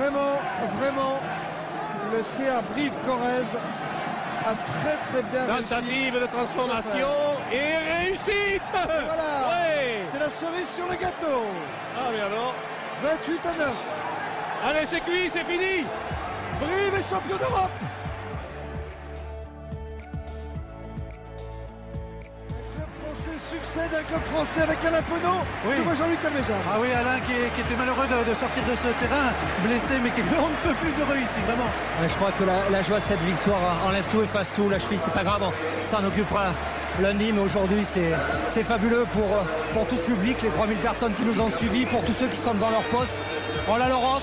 vraiment, vraiment, le CA Brive-Corrèze a très très bien Tentative de transformation et réussite. Voilà. Ouais. C'est la cerise sur le gâteau. Ah mais alors 28 à 9 Allez c'est cuit, c'est fini. Brive est champion d'Europe français succède à un club français avec Alain Penaud. Oui. Je vois Jean-Luc Calmejard. Ah oui, Alain qui, est- qui était malheureux de, de sortir de ce terrain, blessé, mais qui est on ne peut plus heureux ici, vraiment. Ouais, je crois que la, la joie de cette victoire enlève tout, efface tout. La cheville, c'est pas grave, on s'en occupera lundi, mais aujourd'hui, c'est c'est fabuleux pour, pour tout ce public, les 3000 personnes qui nous ont suivis, pour tous ceux qui sont devant leur poste. On la Laurence.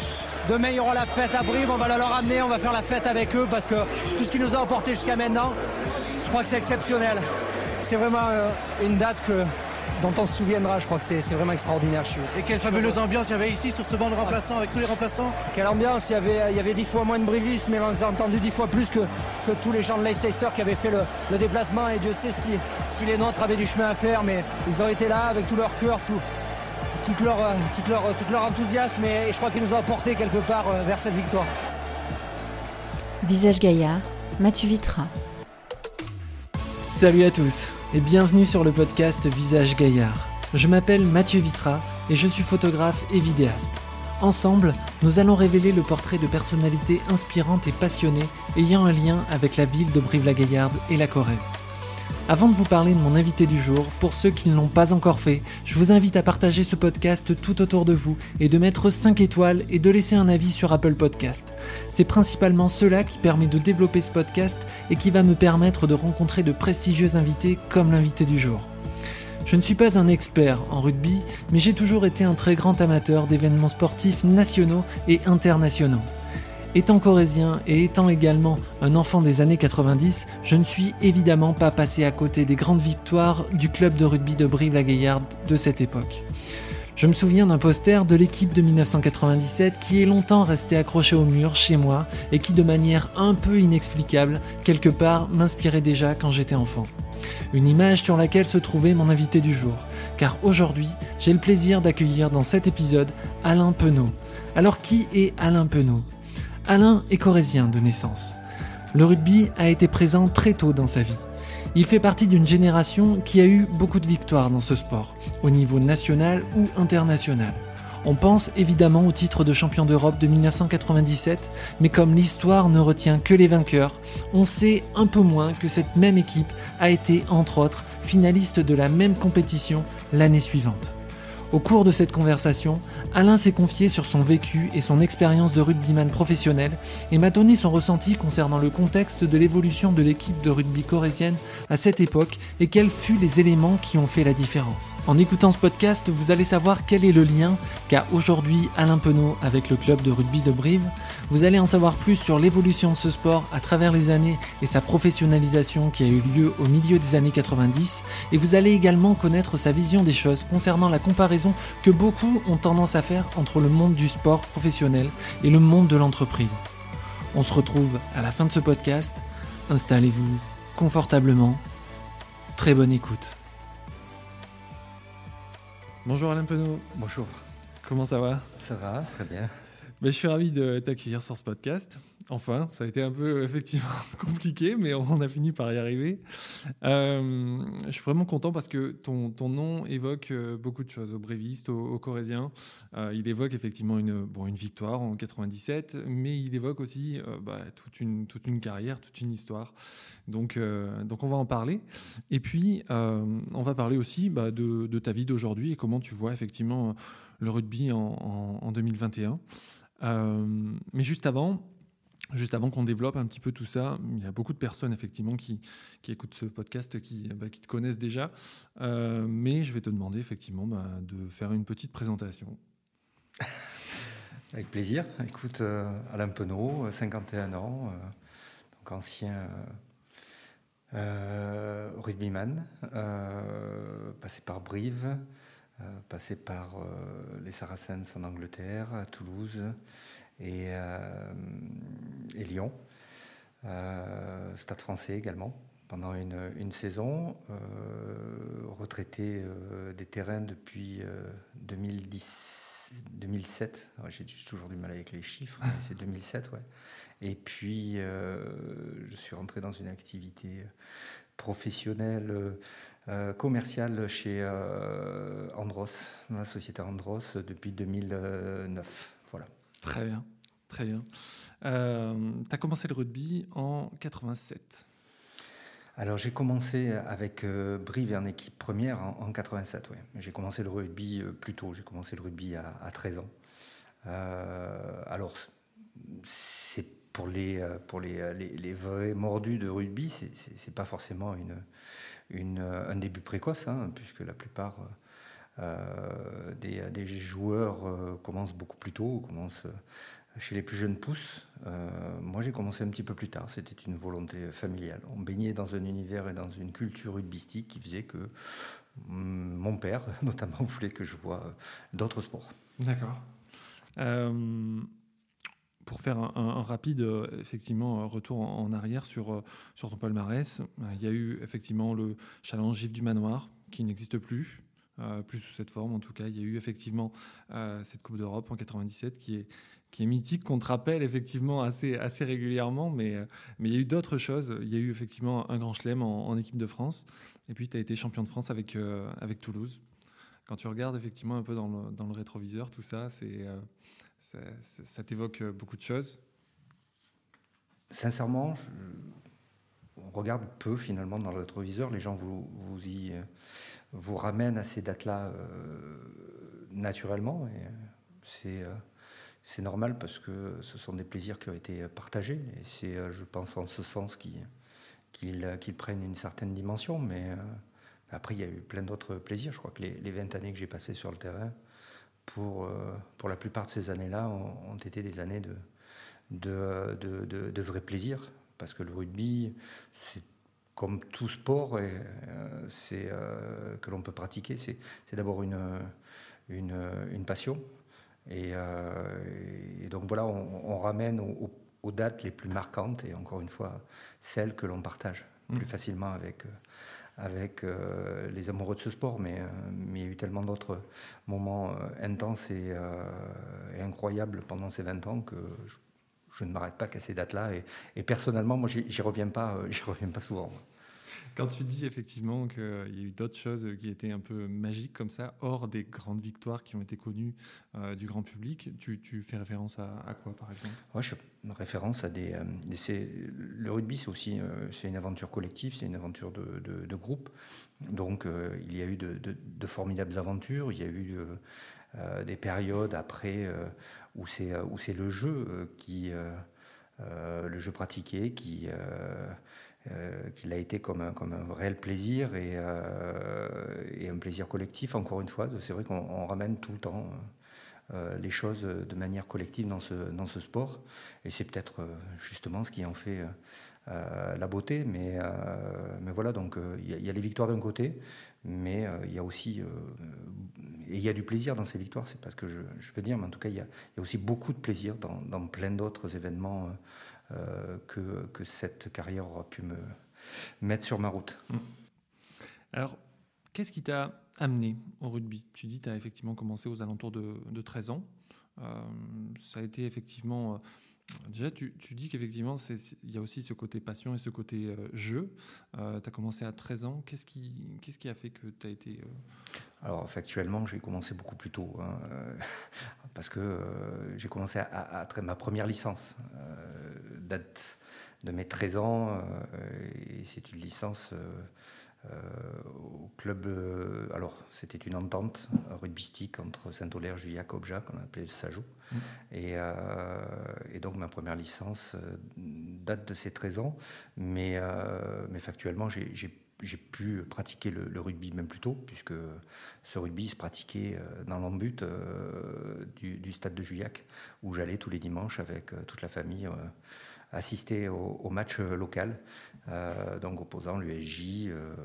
Demain, il y aura la fête à Brive, on va la leur amener, on va faire la fête avec eux parce que tout ce qu'ils nous ont apporté jusqu'à maintenant, je crois que c'est exceptionnel. C'est vraiment euh, une date que, dont on se souviendra, je crois que c'est c'est vraiment extraordinaire. Je suis- Et quelle fabuleuse ambiance il y avait ici sur ce banc de remplaçants, avec tous les remplaçants. quelle ambiance, il y avait, il y avait dix fois moins de brivistes, mais on les a entendus dix fois plus que, que tous les gens de Leicester qui avaient fait le, le déplacement. Et Dieu sait si, si les nôtres avaient du chemin à faire, mais ils ont été là avec tout leur cœur, tout, tout, leur, euh, tout, leur, tout leur enthousiasme, et, je crois qu'ils nous ont apporté quelque part euh, vers cette victoire. Visage Gaillard, Mathieu Vitra. Salut à tous et bienvenue sur le podcast Visage Gaillard. Je m'appelle Mathieu Vitra et je suis photographe et vidéaste. Ensemble, nous allons révéler le portrait de personnalités inspirantes et passionnées ayant un lien avec la ville de Brive-la-Gaillarde et la Corrèze. Avant de vous parler de mon invité du jour, pour ceux qui ne l'ont pas encore fait, je vous invite à partager ce podcast tout autour de vous et de mettre 5 étoiles et de laisser un avis sur Apple Podcast. C'est principalement cela qui permet de développer ce podcast et qui va me permettre de rencontrer de prestigieux invités comme l'invité du jour. Je ne suis pas un expert en rugby, mais j'ai toujours été un très grand amateur d'événements sportifs nationaux et internationaux. Étant corésien et étant également un enfant des années 90, je ne suis évidemment pas passé à côté des grandes victoires du club de rugby de Brive-la-Gaillarde de cette époque. Je me souviens d'un poster de l'équipe de 1997 qui est longtemps resté accroché au mur chez moi et qui de manière un peu inexplicable, quelque part, m'inspirait déjà quand j'étais enfant. Une image sur laquelle se trouvait mon invité du jour, car aujourd'hui, j'ai le plaisir d'accueillir dans cet épisode Alain Penaud. Alors qui est Alain Penaud? Alain est corésien de naissance. Le rugby a été présent très tôt dans sa vie. Il fait partie d'une génération qui a eu beaucoup de victoires dans ce sport, au niveau national ou international. On pense évidemment au titre de champion d'Europe de 1997, mais comme l'histoire ne retient que les vainqueurs, on sait un peu moins que cette même équipe a été, entre autres, finaliste de la même compétition l'année suivante. Au cours de cette conversation, Alain s'est confié sur son vécu et son expérience de rugbyman professionnel et m'a donné son ressenti concernant le contexte de l'évolution de l'équipe de rugby corésienne à cette époque et quels furent les éléments qui ont fait la différence. En écoutant ce podcast, vous allez savoir quel est le lien qu'a aujourd'hui Alain Penaud avec le club de rugby de Brive. Vous allez en savoir plus sur l'évolution de ce sport à travers les années et sa professionnalisation qui a eu lieu au milieu des années 90 et vous allez également connaître sa vision des choses concernant la comparaison que beaucoup ont tendance à faire entre le monde du sport professionnel et le monde de l'entreprise. On se retrouve à la fin de ce podcast. Installez-vous confortablement. Très bonne écoute. Bonjour Alain Penaud. Bonjour. Comment ça va? Ça va, très bien. Ben, Je suis ravi de t'accueillir sur ce podcast. Enfin, ça a été un peu effectivement compliqué, mais on a fini par y arriver. Euh, je suis vraiment content parce que ton, ton nom évoque euh, beaucoup de choses, au bréviste, au, au corésien. Euh, il évoque effectivement une, bon, une victoire en 97, mais il évoque aussi bah, toute, une, toute une carrière, toute une histoire. Donc, donc on va en parler. Et puis, on va parler aussi bah, de, de ta vie d'aujourd'hui et comment tu vois effectivement le rugby en, en, en 2021. Euh, mais juste avant, juste avant qu'on développe un petit peu tout ça, il y a beaucoup de personnes effectivement qui, écoutent ce podcast, qui, bah, te connaissent déjà. Euh, mais je vais te demander effectivement bah, de faire une petite présentation. Avec plaisir. Écoute, euh, Alain Penaud, 51 ans, euh, ancien rugbyman, passé par Brive, passé par les Saracens en Angleterre, à Toulouse et, euh, et Lyon. Euh, Stade français également, pendant une, saison. euh, retraité des terrains depuis euh, 2010, 2007. J'ai toujours du mal avec les chiffres, c'est 2007, ouais. Et puis, je suis rentré dans une activité professionnelle commerciale chez Andros, la société Andros, depuis 2009. Très bien, très bien. Euh, tu as commencé le rugby en 87. Alors j'ai commencé avec euh, Brive en équipe première en, 87, oui. J'ai commencé le rugby euh, plus tôt, j'ai commencé le rugby à, 13 ans. alors c'est pour les, pour les, les, vrais mordus de rugby, c'est pas forcément une, une, un début précoce, hein, puisque la plupart des, des, joueurs commencent beaucoup plus tôt, commencent chez les plus jeunes pousses, euh, moi j'ai commencé un petit peu plus tard. C'était une volonté familiale. On baignait dans un univers et dans une culture rugbyistique qui faisait que mm, mon père, notamment, voulait que je vois d'autres sports. D'accord. Euh, pour faire un, rapide, effectivement, retour en, arrière sur, sur ton palmarès, il y a eu effectivement le challenge Gif du Manoir, qui n'existe plus. Euh, plus sous cette forme en tout cas. Il y a eu effectivement cette Coupe d'Europe en 97 qui est, qui est mythique, qu'on te rappelle effectivement assez, assez régulièrement, mais, euh, mais il y a eu d'autres choses. Il y a eu effectivement un grand chelem en, équipe de France, et puis tu as été champion de France avec, euh, avec Toulouse. Quand tu regardes effectivement un peu dans le, rétroviseur, tout ça, c'est, euh, ça, t'évoque beaucoup de choses. Sincèrement, on regarde peu finalement dans le rétroviseur. Les gens vous, vous, y, vous ramènent à ces dates-là naturellement. Et c'est c'est normal parce que ce sont des plaisirs qui ont été partagés. Et c'est, euh, je pense, en ce sens qu'ils prennent une certaine dimension. Mais euh, après, il y a eu plein d'autres plaisirs. Je crois que les, 20 années que j'ai passées sur le terrain, pour, euh, la plupart de ces années-là, ont, été des années de, de, de. Parce que le rugby, c'est comme tout sport et, c'est, que l'on peut pratiquer, c'est, d'abord une, une, une passion. Euh, et, donc voilà, on, ramène aux, dates les plus marquantes et encore une fois, celles que l'on partage plus mmh. facilement avec, euh, avec euh, les amoureux de ce sport. Mais, mais il y a eu tellement d'autres moments intenses et, incroyables pendant ces 20 ans que je, ne m'arrête pas qu'à ces dates-là. Et, et, personnellement, moi, j'y reviens pas, j'y reviens pas souvent. Quand tu dis effectivement qu'il y a eu d'autres choses qui étaient un peu magiques comme ça, hors des grandes victoires qui ont été connues euh, du grand public, tu, fais référence à, quoi par exemple? Moi, Je fais référence à des. Euh, le rugby, c'est aussi euh, c'est une aventure collective, c'est une aventure de, groupe. Donc il y a eu de, formidables aventures, il y a eu des périodes après où c'est le jeu qui. le jeu pratiqué qui, euh, qu'il a été comme un, comme un réel plaisir et, euh, et, un plaisir collectif, encore une fois. C'est vrai qu'on ramène tout le temps euh, les choses de manière collective dans ce, dans ce sport. Et c'est peut-être justement ce qui en fait la beauté. Mais, mais voilà, donc il y, a les victoires d'un côté, mais il y a aussi et il y a du plaisir dans ces victoires, c'est pas ce que je, veux dire, mais en tout cas, il y a, aussi beaucoup de plaisir dans, plein d'autres événements euh, que, que, cette carrière aura pu me mettre sur ma route. Mm. Alors, qu'est-ce qui t'a amené au rugby? Tu dis tu as effectivement commencé aux alentours de, de 13 ans. Euh, ça a été effectivement euh, Déjà, tu, dis qu'effectivement, il y a aussi ce côté passion et ce côté euh, jeu. Euh, tu as commencé à 13 ans. Qu'est-ce qui, qu'est-ce qui a fait que tu as été. Euh, Alors, factuellement, j'ai commencé beaucoup plus tôt. Hein, parce que j'ai commencé à, ma première licence. date de mes 13 ans. et c'est une licence euh, au club. Euh, alors, c'était une entente rugbystique entre Saint-Olaire, Juillac, Obja, qu'on appelait le Sajou. Mmh. Euh, et, donc, ma première licence date de ces 13 ans, mais, mais factuellement, j'ai pu pratiquer le, rugby même plus tôt, puisque ce rugby se pratiquait dans l'embut du, stade de Juillac, où j'allais tous les dimanches avec toute la famille assister au, match local, euh, donc opposant l'USJ, euh,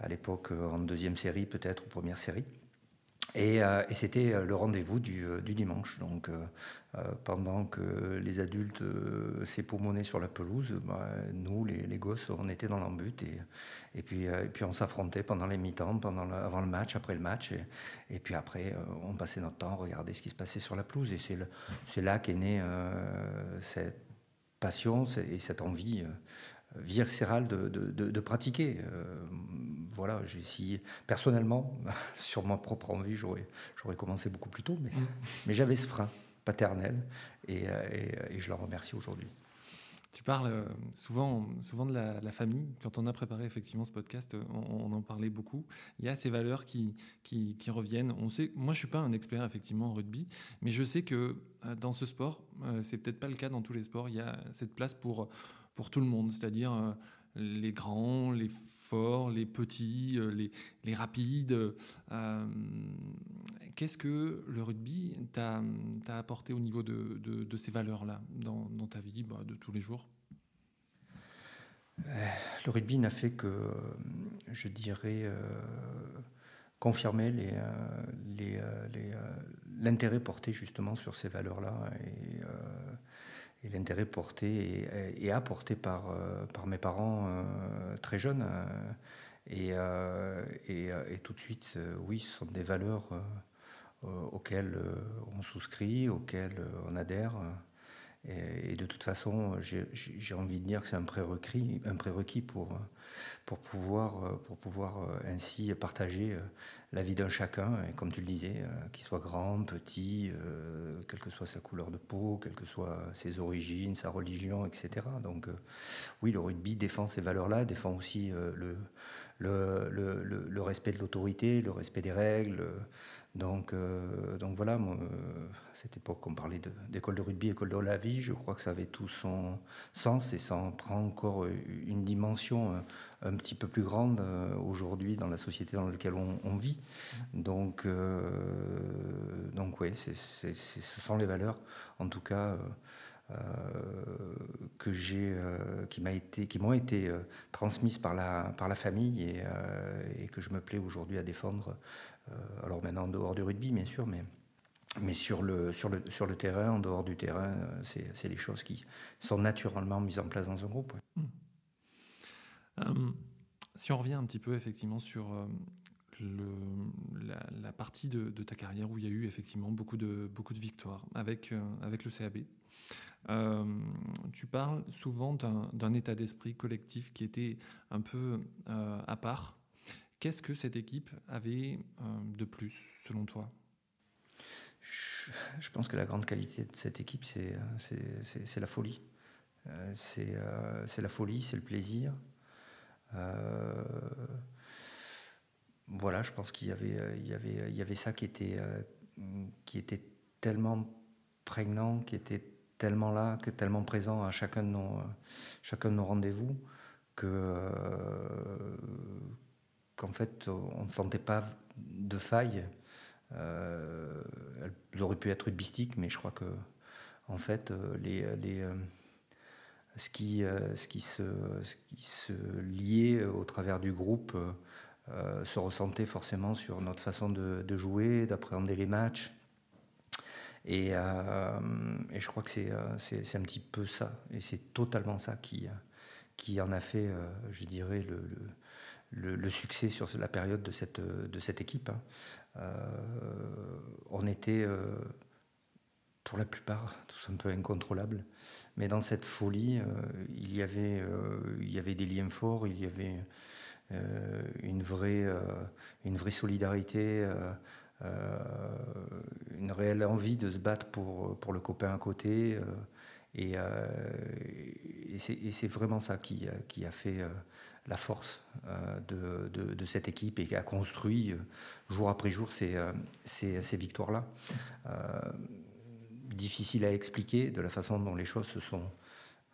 à l'époque en deuxième série peut-être, ou première série. Et, c'était le rendez-vous du, dimanche. Donc, pendant que les adultes s'époumonaient sur la pelouse, bah, nous, les, gosses, on était dans l'embut. Et, puis, on s'affrontait pendant les mi-temps, avant le match, après le match. Et, puis après, on passait notre temps à regarder ce qui se passait sur la pelouse. Et c'est là qu'est née cette passion et cette envie viscérale de, de, pratiquer. Euh, voilà, j'ai essayé personnellement, sur ma propre envie, j'aurais, commencé beaucoup plus tôt, mais, mais j'avais ce frein paternel et, euh, et, je leur remercie aujourd'hui. Tu parles euh, souvent, souvent de la, famille. Quand on a préparé effectivement ce podcast, on, en parlait beaucoup. Il y a ces valeurs qui, qui, qui, reviennent. On sait, moi, je suis pas un expert effectivement en rugby, mais je sais que dans ce sport, c'est peut-être pas le cas dans tous les sports. Il y a cette place pour pour tout le monde, c'est-à-dire euh, les grands, les forts, les petits, euh, les, les rapides. Euh, qu'est-ce que le rugby t'a apporté au niveau de, de, ces valeurs-là dans, dans, ta vie bah, de tous les jours? Le rugby n'a fait que, je dirais, confirmer l'intérêt les, les, porté justement sur ces valeurs-là. Et et l'intérêt porté et, apporté par, euh, par mes parents euh, très jeunes. Euh, et, et, tout de suite, oui, ce sont des valeurs auxquelles on souscrit, auxquelles on adhère. Et, de toute façon, j'ai envie de dire que c'est un prérequis, un prérequis pour, pour pouvoir, pour pouvoir ainsi partager la vie d'un chacun, et comme tu le disais, qu'il soit grand, petit, quelle que soit sa couleur de peau, quelles que soient ses origines, sa religion, etc. Donc oui, le rugby défend ces valeurs-là, défend aussi le, le, le, respect de l'autorité, le respect des règles. Donc, euh, donc voilà, à cette époque, on parlait d'école de, rugby, école de la vie. Je crois que ça avait tout son sens et ça en prend encore une dimension euh, un petit peu plus grande euh, aujourd'hui dans la société dans laquelle on, vit. Donc, donc oui, ce sont les valeurs, en tout cas. que j'ai, qui m'a été, qui m'ont été transmises par la par la famille et, que je me plais aujourd'hui à défendre euh, alors maintenant en dehors du rugby, bien sûr, mais, mais sur, le, sur, le, sur le terrain, en dehors du terrain, euh, c'est les choses qui sont naturellement mises en place dans un groupe. Mmh. Euh, si on revient un petit peu effectivement sur la, partie de, ta carrière où il y a eu effectivement beaucoup de, beaucoup de victoires avec, avec le CAB. tu parles souvent d'un état d'esprit collectif qui était un peu à part Qu'est-ce que cette équipe avait euh, de plus, selon toi? Je, pense que la grande qualité de cette équipe, c'est la folie. Euh, euh, c'est la folie, c'est le plaisir. voilà, je pense qu'il y avait, ça qui était, était tellement prégnant, qui était tellement là, qui tellement présent à chacun de nos, chacun de nos rendez-vous que qu'en fait, on ne sentait pas de faille. Euh, elles auraient pu être rugbystiques, mais je crois que, en fait, euh, les, les euh, ce, qui, se, ce liait au travers du groupe se ressentait forcément sur notre façon de, jouer, d'appréhender les matchs. Et, je crois que c'est un petit peu ça, et c'est totalement ça qui, en a fait, je dirais, le, succès sur la période de cette, équipe. Hein. Euh, on était, euh, pour la plupart, tous un peu incontrôlables. Mais dans cette folie, euh, il, y avait, des liens forts, il y avait une, vraie, solidarité. une réelle envie de se battre pour, le copain à côté. et, c'est vraiment ça qui a fait la force euh, de, cette équipe et qui a construit euh, jour après jour ces, euh, ces, victoires-là. difficile à expliquer de la façon dont les choses se sont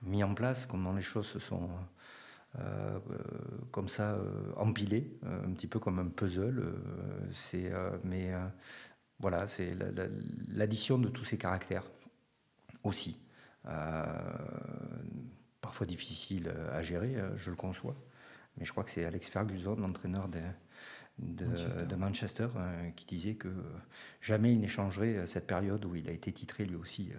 mises en place, comment les choses se sont comme ça empilées, un petit peu comme un puzzle. c'est, mais voilà, c'est l'addition de tous ces caractères aussi. parfois difficile à gérer, je le conçois. Mais je crois que c'est Alex Ferguson, l'entraîneur de Manchester, qui disait que jamais il n'échangerait cette période où il a été titré lui aussi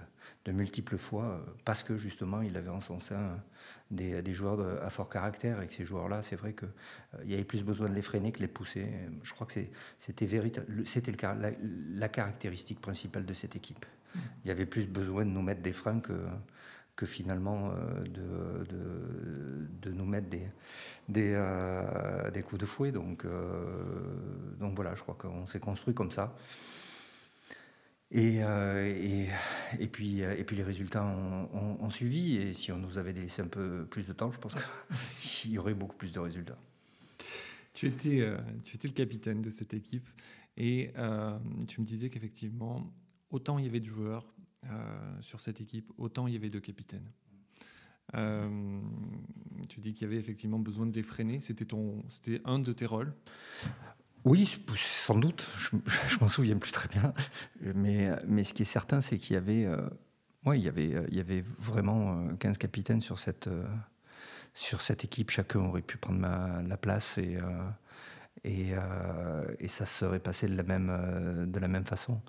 de multiples fois, parce que justement il avait en son sein des, des joueurs à fort caractère, et que ces joueurs-là, c'est vrai qu'il il y avait plus besoin de les freiner que de les pousser. Je crois que c'était c'était la, la caractéristique principale de cette équipe. Mmh. Il y avait plus besoin de nous mettre des freins que que finalement euh, de, de, de, nous mettre des, des, euh, des, coups de fouet. Donc, euh, donc voilà, je crois qu'on s'est construit comme ça. Et, et, et, puis, et puis les résultats ont, ont, suivi. Et si on nous avait laissé un peu plus de temps, je pense qu'il y aurait beaucoup plus de résultats. Tu étais, tu étais le capitaine de cette équipe et tu me disais qu'effectivement, autant il y avait de joueurs, sur cette équipe, autant il y avait deux capitaines. Euh, tu dis qu'il y avait effectivement besoin de défreiner. C'était un de tes rôles? Oui, sans doute. Je, je m'en souviens plus très bien. Mais, ce qui est certain, c'est qu'il y avait, euh, il y avait, il y avait vraiment 15 capitaines sur cette, équipe. Chacun aurait pu prendre ma, la place et, ça serait passé de la même façon.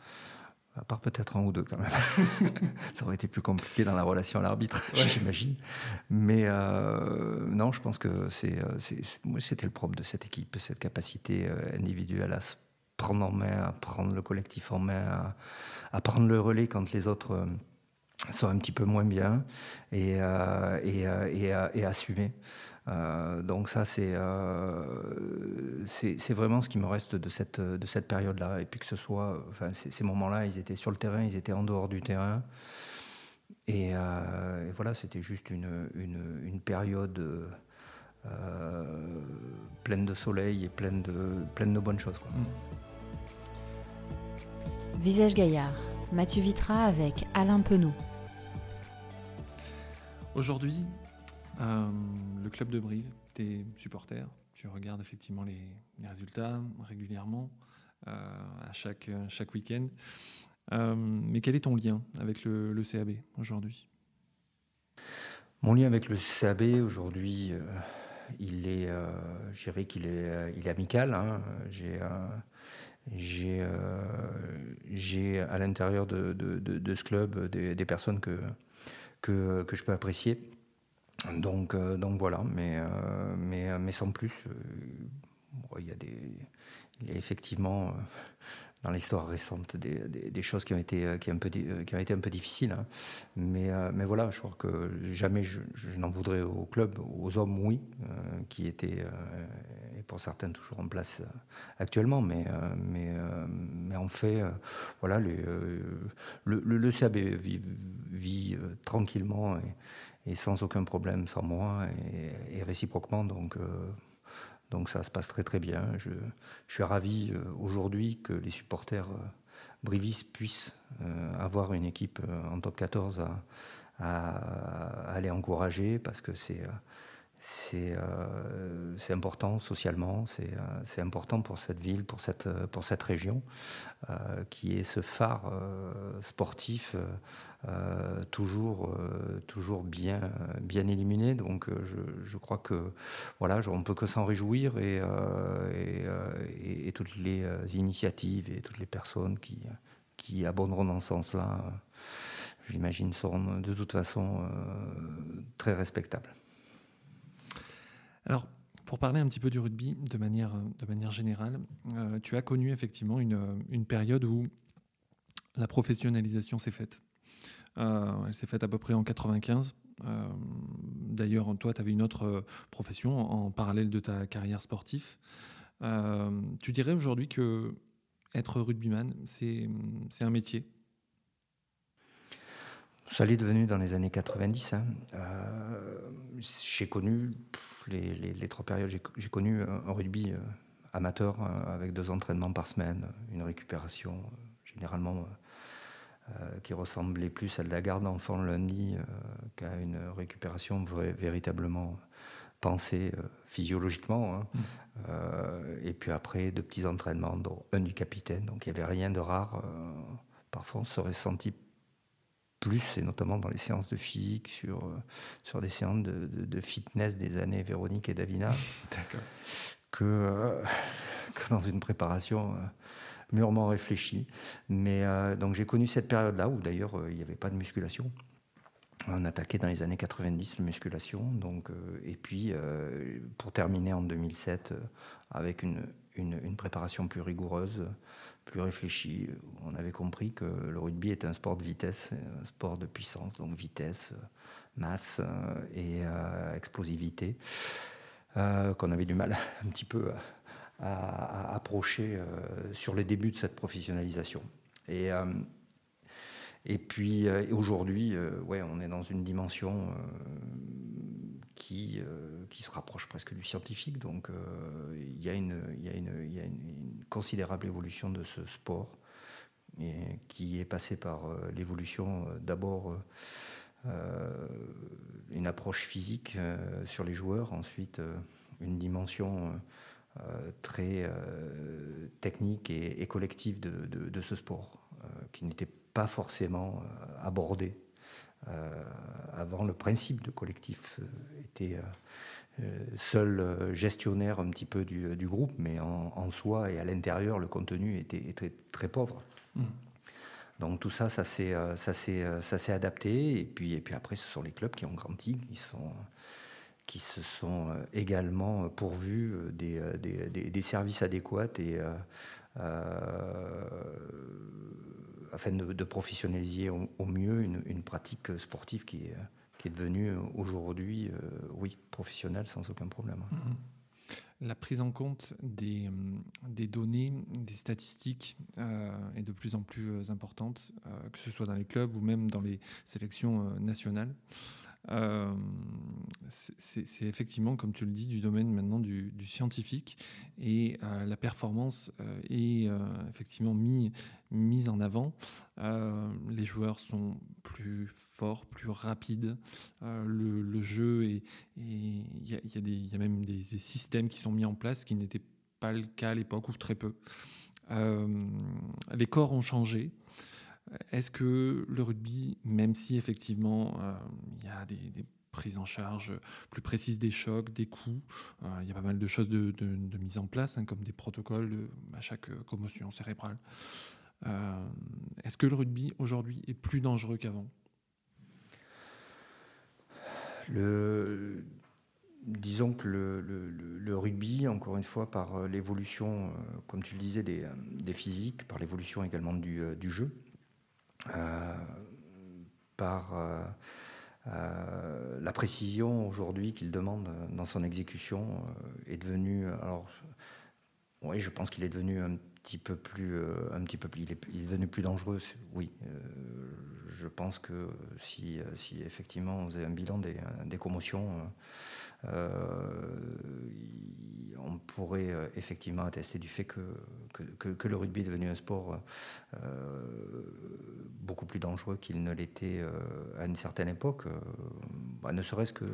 À part peut-être un ou deux quand même. ça aurait été plus compliqué dans la relation à l'arbitre, j'imagine. Mais euh, non, je pense que euh, c'était le propre de cette équipe, cette capacité euh, individuelle à se prendre en main, à prendre le collectif en main, à, prendre le relais quand les autres sont un petit peu moins bien et, et, et, et assumer. Euh, donc ça, euh, c'est c'est vraiment ce qui me reste de cette, de cette période-là. Et puis que ce soit, enfin, ces moments-là, ils étaient sur le terrain, ils étaient en dehors du terrain. Et, euh, voilà, c'était juste une, une, une période pleine de soleil et pleine de, pleine de bonnes choses. Mm. Visage Gaillard, Mathieu Vitra avec Alain Penaud. Aujourd'hui, euh, le club de Brive, tes supporters, tu regardes effectivement les, résultats régulièrement, euh, à chaque, chaque week-end. Euh, mais quel est ton lien avec le, CAB aujourd'hui? Mon lien avec le CAB aujourd'hui, il est, je dirais qu'il est, il est amical. Hein. J'ai j'ai à l'intérieur de, ce club des, des personnes que, que, que, je peux apprécier. Donc, euh, donc voilà, mais, euh, euh, sans plus. il, y a effectivement dans l'histoire récente des, choses qui ont été, un peu, difficiles. Hein. Mais, voilà, je crois que jamais je, n'en voudrais au club, aux hommes, oui, qui étaient, pour certains, toujours en place actuellement. Mais, en fait, le, CAB vit, tranquillement. Et sans aucun problème, sans moi, et, réciproquement. Donc, euh, donc ça se passe très très bien. Je, suis ravi euh, aujourd'hui que les supporters euh, brivis puissent avoir une équipe en top 14 à, les encourager parce que c'est c'est important socialement, c'est important pour cette ville, pour cette, pour cette région, qui est ce phare sportif toujours, toujours bien, bien éliminé. Donc je, je crois que voilà, on ne peut que s'en réjouir et, toutes les initiatives et toutes les personnes qui, qui abonderont dans ce sens-là, j'imagine, seront de toute façon très respectables. Alors, pour parler un petit peu du rugby de manière, de manière générale, euh, tu as connu effectivement une, une, période où la professionnalisation s'est faite. Euh, elle s'est faite à peu près en 95. Euh, d'ailleurs, toi, tu avais une autre profession en, parallèle de ta carrière sportive. tu dirais aujourd'hui que être rugbyman, c'est un métier? Ça l'est devenu dans les années 90. Hein. j'ai connu les, trois périodes, j'ai connu un rugby euh, amateur euh, avec deux entraînements par semaine, une récupération euh, généralement qui ressemblait plus à de la garde d'enfant lundi qu'à une récupération véritablement pensée physiologiquement. Hein. Mmh. et puis après, de petits entraînements, dont un du capitaine. Donc il n'y avait rien de rare. parfois, on serait senti plus, et notamment dans les séances de physique, sur, euh, sur des séances de, fitness des années Véronique et Davina, que, dans une préparation mûrement réfléchie. Mais donc j'ai connu cette période-là où d'ailleurs il n'y avait pas de musculation. On attaquait dans les années 90 la musculation. Donc, et puis, pour terminer en 2007 avec une, une, préparation plus rigoureuse, plus réfléchie. On avait compris que le rugby est un sport de vitesse, un sport de puissance, donc vitesse, masse euh, et euh, explosivité, euh, qu'on avait du mal un petit peu à, approcher sur les débuts de cette professionnalisation. Et, et puis aujourd'hui, ouais, on est dans une dimension qui, euh, qui se rapproche presque du scientifique. Donc euh, il y, a une, y, y a une considérable évolution de ce sport et qui est passé par euh, l'évolution d'abord une approche physique sur les joueurs, ensuite une dimension très technique et, collective de, de, de, ce sport, qui n'était pas forcément abordé euh, avant, le principe de collectif euh, était euh, seul gestionnaire un petit peu du, groupe, mais en, soi et à l'intérieur, le contenu était, très, très pauvre. Mmh. Donc tout ça, ça s'est, ça, ça s'est adapté. Et puis, et puis après, ce sont les clubs qui ont grandi, qui, sont, qui se sont également pourvus des, des, des, services adéquats afin de, professionnaliser au, mieux une, pratique sportive qui est, qui est devenue aujourd'hui, euh, oui, professionnelle sans aucun problème. Mm-hmm. La prise en compte des, des données, des statistiques euh, est de plus en plus euh, importante, que ce soit dans les clubs ou même dans les sélections nationales. Euh, c'est effectivement, comme tu le dis, du domaine maintenant du, scientifique et euh, la performance euh, est effectivement mise en avant. les joueurs sont plus forts, plus rapides. Le, jeu et il y, a même des, systèmes qui sont mis en place qui n'étaient pas le cas à l'époque ou très peu. les corps ont changé. Est-ce que le rugby, même si effectivement euh, il y a des, prises en charge plus précises des chocs, des coups, euh, il y a pas mal de choses de, mise en place, hein, comme des protocoles à chaque commotion cérébrale. Euh, est-ce que le rugby aujourd'hui est plus dangereux qu'avant? Disons que le, rugby, encore une fois, par l'évolution, comme tu le disais, des, physiques, par l'évolution également du, jeu, euh, par euh, euh, la précision aujourd'hui qu'il demande dans son exécution est devenue. Alors, oui, je pense qu'il est devenu un petit peu plus, un petit peu plus, il est, devenu plus dangereux. Oui, je pense que si, si, effectivement on faisait un bilan des, des commotions, on pourrait euh, effectivement attester du fait que, que, le rugby est devenu un sport euh, beaucoup plus dangereux qu'il ne l'était euh, à une certaine époque, bah, ne serait-ce que,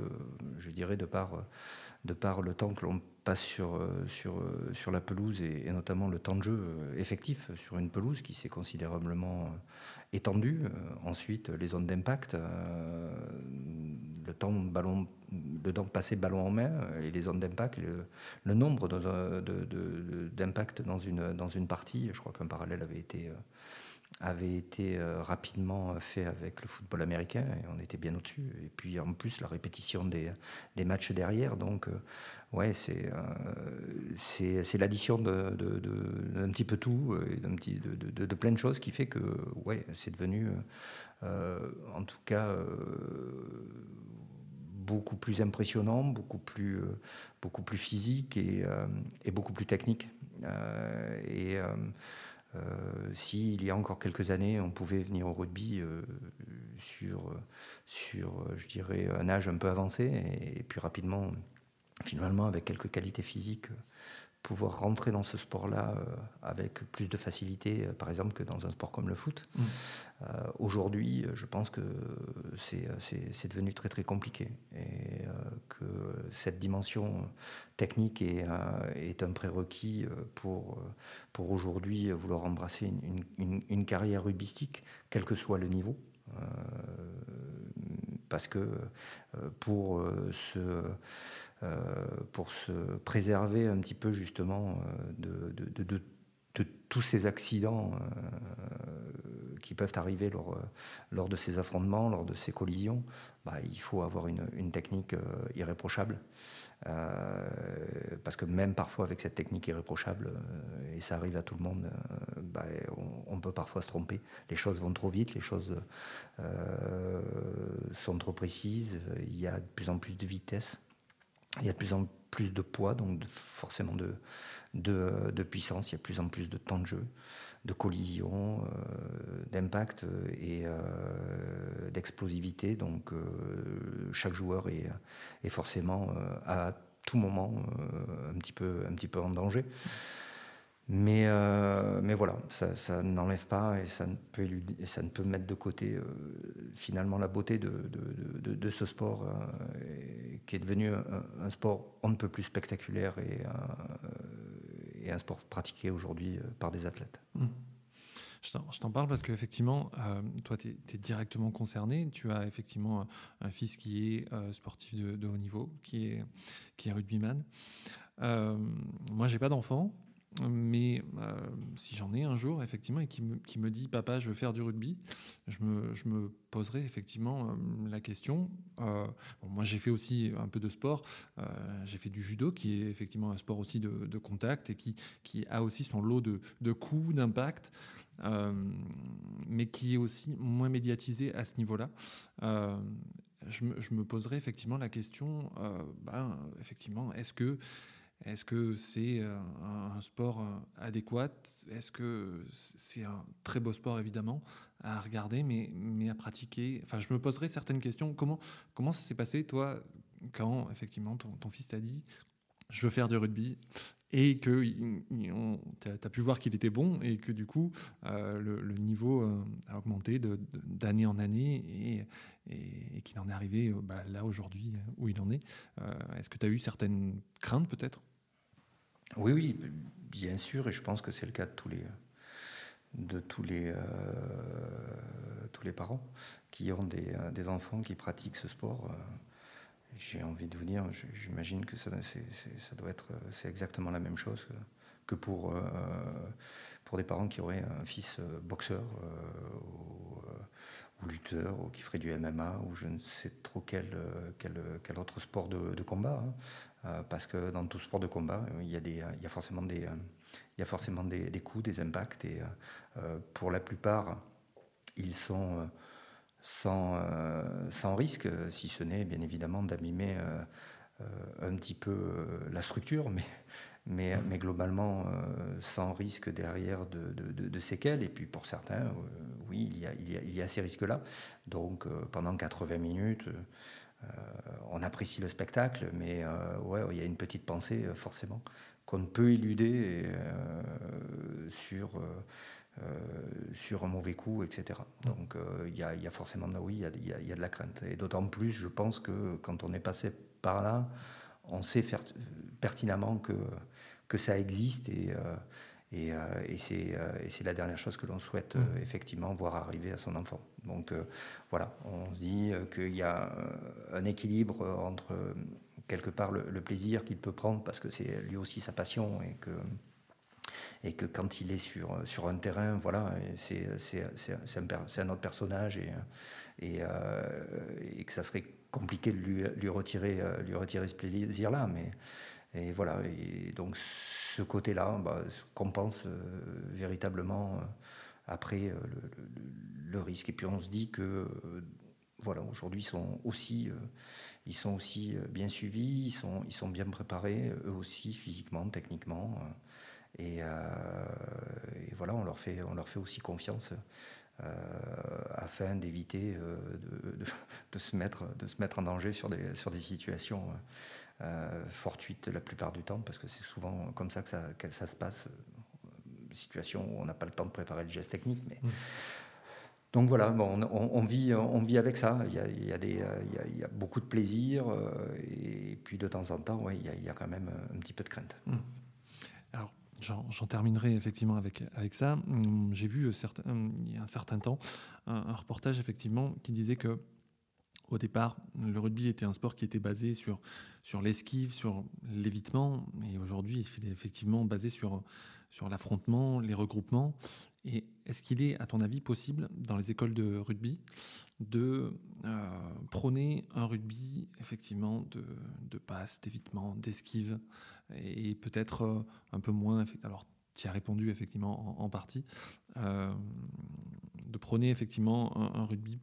je dirais, de par, de par le temps que l'on passe sur, sur, sur la pelouse et, notamment le temps de jeu effectif sur une pelouse qui s'est considérablement étendue. ensuite, les zones d'impact, le temps ballon de passer ballon en main et les zones d'impact, le, nombre d'impact dans une, dans une partie. Je crois qu'un parallèle avait été, euh, avait été euh, rapidement fait avec le football américain et on était bien au-dessus. Et puis en plus, la répétition des, des matchs derrière. Donc, euh, ouais, c'est c'est l'addition d'un de, petit peu tout, d'un petit, de, de, plein de choses qui fait que ouais, c'est devenu, en tout cas, beaucoup plus impressionnant, beaucoup plus, euh, beaucoup plus physique et, euh, beaucoup plus technique. Euh, et s'il y a encore quelques années, on pouvait venir au rugby sur, sur, je dirais, un âge un peu avancé, et puis rapidement, finalement, avec quelques qualités physiques pouvoir rentrer dans ce sport-là euh, avec plus de facilité, euh, par exemple, que dans un sport comme le foot. Mm. Euh, aujourd'hui, je pense que c'est devenu très très compliqué et que cette dimension technique est, est un prérequis pour, pour aujourd'hui vouloir embrasser une, une, une, carrière rubistique, quel que soit le niveau. parce que pour ce pour se préserver un petit peu justement de, de, tous ces accidents qui peuvent arriver lors, de ces affrontements, lors de ces collisions, bah, il faut avoir une, technique irréprochable. Euh, parce que même parfois avec cette technique irréprochable, euh, et ça arrive à tout le monde, euh, bah, on, peut parfois se tromper. Les choses vont trop vite, les choses sont trop précises, il y a de plus en plus de vitesse, il y a de plus en plus de poids, donc forcément de, de, puissance, il y a de plus en plus de temps de jeu, de collision, d'impact et d'explosivité. Donc chaque joueur est, est forcément à tout moment un, petit peu, un petit peu en danger. Mais, mais voilà, ça, n'enlève pas et ça ne peut, mettre de côté finalement la beauté de, ce sport qui est devenu un, sport on ne peut plus spectaculaire et, un sport pratiqué aujourd'hui par des athlètes. Mmh. Je t'en parle parce qu'effectivement, euh, toi, tu es, directement concerné. Tu as effectivement un, fils qui est euh, sportif de, haut niveau, qui est, qui est rugbyman. Euh, moi, j'ai pas d'enfant. Mais euh, si j'en ai un jour, effectivement, et qui me, qui me, dit Papa, je veux faire du rugby, je me, je me poserai effectivement euh, la question. Euh, moi, j'ai fait aussi un peu de sport. j'ai fait du judo, qui est effectivement un sport aussi de, de contact et qui, qui, a aussi son lot de, de coups, d'impact. mais qui est aussi moins médiatisé à ce niveau-là. Je me, je, me, poserai effectivement la question, ben, effectivement, est-ce que est-ce que c'est euh, un, sport euh, adéquat? Est-ce que c'est un très beau sport, évidemment, à regarder, mais, à pratiquer? Enfin, je me poserai certaines questions. Comment, ça s'est passé, toi, quand, effectivement, ton, ton fils t'a dit je veux faire du rugby et que tu as, pu voir qu'il était bon et que du coup euh, le, niveau a augmenté d'année en année et, qu'il en est arrivé bah, là aujourd'hui où il en est. Est-ce que tu as eu certaines craintes peut-être? Oui, oui, bien sûr, et je pense que c'est le cas de tous les, de tous les, euh, tous les parents qui ont des, euh, enfants qui pratiquent ce sport. Euh, j'ai envie de vous dire, j'imagine que ça, doit être, c'est exactement la même chose que, pour, des parents qui auraient un fils boxeur ou, lutteur ou qui ferait du MMA ou je ne sais trop quel, autre sport de, de combat. Hein. Euh, parce que dans tout sport de combat, il y a, des, il y a forcément, des, il y a forcément des, des coups, des impacts, et euh, pour la plupart, ils sont sans, sans risque, si ce n'est bien évidemment d'abîmer un petit peu la structure, mais, mais, mais globalement sans risque derrière de, de, de, séquelles. Et puis pour certains, oui, il y a, il y a, il y a ces risques-là. Donc pendant 80 minutes, euh, on apprécie le spectacle, mais euh, ouais, il y a une petite pensée euh, forcément qu'on ne peut éluder sur sur un mauvais coup, etc. Donc il y, a forcément, oui, il y, y a, de la crainte. Et d'autant plus, je pense que quand on est passé par là, on sait faire, pertinemment que, que ça existe et, et, et c'est la dernière chose que l'on souhaite mmh. effectivement voir arriver à son enfant. Donc euh, voilà, on se dit euh, qu'il y a euh, un équilibre entre quelque part le, plaisir qu'il peut prendre parce que c'est lui aussi sa passion et que et que quand il est sur, sur un terrain, voilà, c'est un, un, autre personnage et, et, et, que ça serait compliqué de lui, lui retirer, lui retirer ce plaisir-là. Mais et voilà, et donc ce côté-là bah, compense véritablement après euh, le, risque. Et puis on se dit que euh, voilà, aujourd'hui ils sont aussi, euh, ils sont aussi bien suivis, ils sont, ils sont bien préparés, eux aussi physiquement, techniquement. Et, voilà, on leur fait, on leur fait aussi confiance. afin d'éviter de, se mettre, de se mettre en danger sur des, sur des situations fortuites la plupart du temps, parce que c'est souvent comme ça que ça, que ça se passe situation où on n'a pas le temps de préparer le geste technique. Mais... Mm. Donc voilà, bon, on, vit, on vit avec ça. Il y a, il y a des, il y a, beaucoup de plaisir euh, et puis de temps en temps, ouais, il, y a, il y a quand même un petit peu de crainte. Mm. Alors, j'en terminerai effectivement avec, avec ça. Mm, j'ai vu il y a un certain temps un, reportage effectivement qui disait que au départ, le rugby était un sport qui était basé sur, sur l'esquive, sur l'évitement, et aujourd'hui, il est effectivement basé sur, sur l'affrontement, les regroupements. Et est-ce qu'il est, à ton avis, possible dans les écoles de rugby de euh, prôner un rugby effectivement de, de passe, d'évitement, d'esquive, et, peut-être euh, un peu moins. Alors, tu as répondu effectivement en, partie, euh, de prôner effectivement un, rugby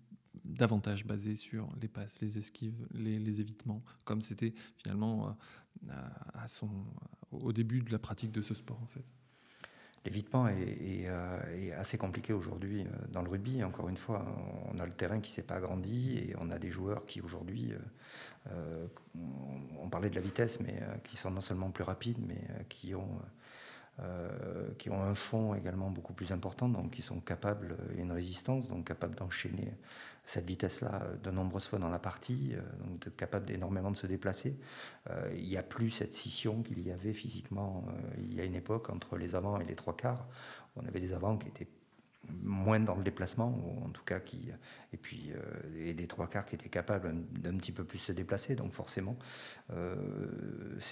davantage basé sur les passes, les esquives, les, évitements, comme c'était finalement à son, au début de la pratique de ce sport en fait. L'évitement est, est, assez compliqué aujourd'hui dans le rugby. Encore une fois, on a le terrain qui ne s'est pas agrandi et on a des joueurs qui aujourd'hui, on parlait de la vitesse, mais qui sont non seulement plus rapides, mais qui ont euh, qui ont un fond également beaucoup plus important, donc qui sont capables, et une résistance, donc capables d'enchaîner cette vitesse-là de nombreuses fois dans la partie, euh, donc capables d'énormément de se déplacer. Euh, il n'y a plus cette scission qu'il y avait physiquement il y a une époque entre les avants et les trois quarts. On avait des avants qui étaient moins dans le déplacement, ou en tout cas qui. Et puis, euh, des trois quarts qui étaient capables d'un petit peu plus se déplacer, donc forcément, euh,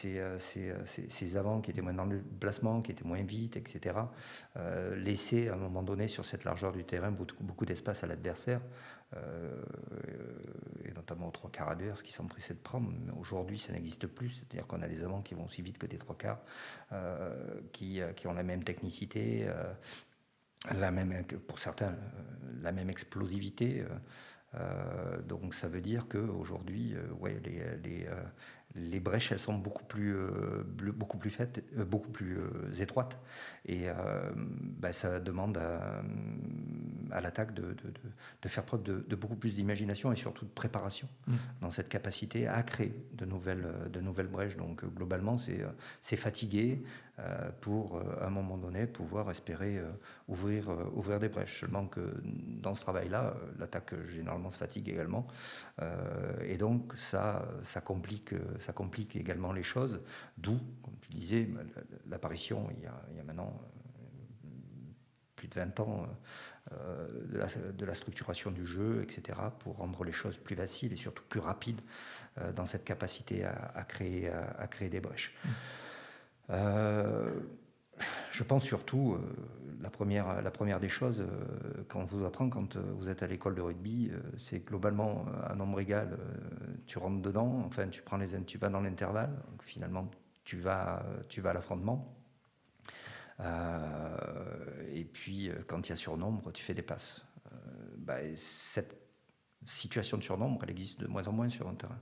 euh, ces, avants qui étaient moins dans le déplacement, qui étaient moins vite, etc., euh, laissaient à un moment donné sur cette largeur du terrain beaucoup, beaucoup d'espace à l'adversaire, et notamment aux trois quarts adverses qui s'empressaient de prendre. Mais aujourd'hui, ça n'existe plus, c'est-à-dire qu'on a des avants qui vont aussi vite que des trois quarts, qui, qui, ont la même technicité la même, pour certains, euh, la même explosivité. Euh, euh, donc ça veut dire qu'aujourd'hui, ouais, les, les, les, brèches, elles sont beaucoup plus, beaucoup plus faites, beaucoup plus étroites. Et bah, ça demande à, à l'attaque de, de, de, faire preuve de, beaucoup plus d'imagination et surtout de préparation mmh. dans cette capacité à créer de nouvelles, de nouvelles brèches. Donc globalement, c'est fatigué, euh, pour, euh, à un moment donné, pouvoir espérer euh, ouvrir, ouvrir des brèches. Seulement que dans ce travail-là, l'attaque généralement se fatigue également. et donc, ça, complique, ça complique également les choses. D'où, comme tu disais, l'apparition, il, y a maintenant plus de 20 ans, de, la, structuration du jeu, etc., pour rendre les choses plus faciles et surtout plus rapides dans cette capacité à, à créer, à, créer des brèches. Mmh. Euh, je pense surtout, euh, la, première, des choses euh, qu'on vous apprend quand vous êtes à l'école de rugby, c'est globalement un nombre égal, tu rentres dedans, enfin tu, prends les, tu vas dans l'intervalle, finalement tu vas, tu vas à l'affrontement. et puis quand il y a surnombre, tu fais des passes. Bah, cette situation de surnombre, elle existe de moins en moins sur un terrain,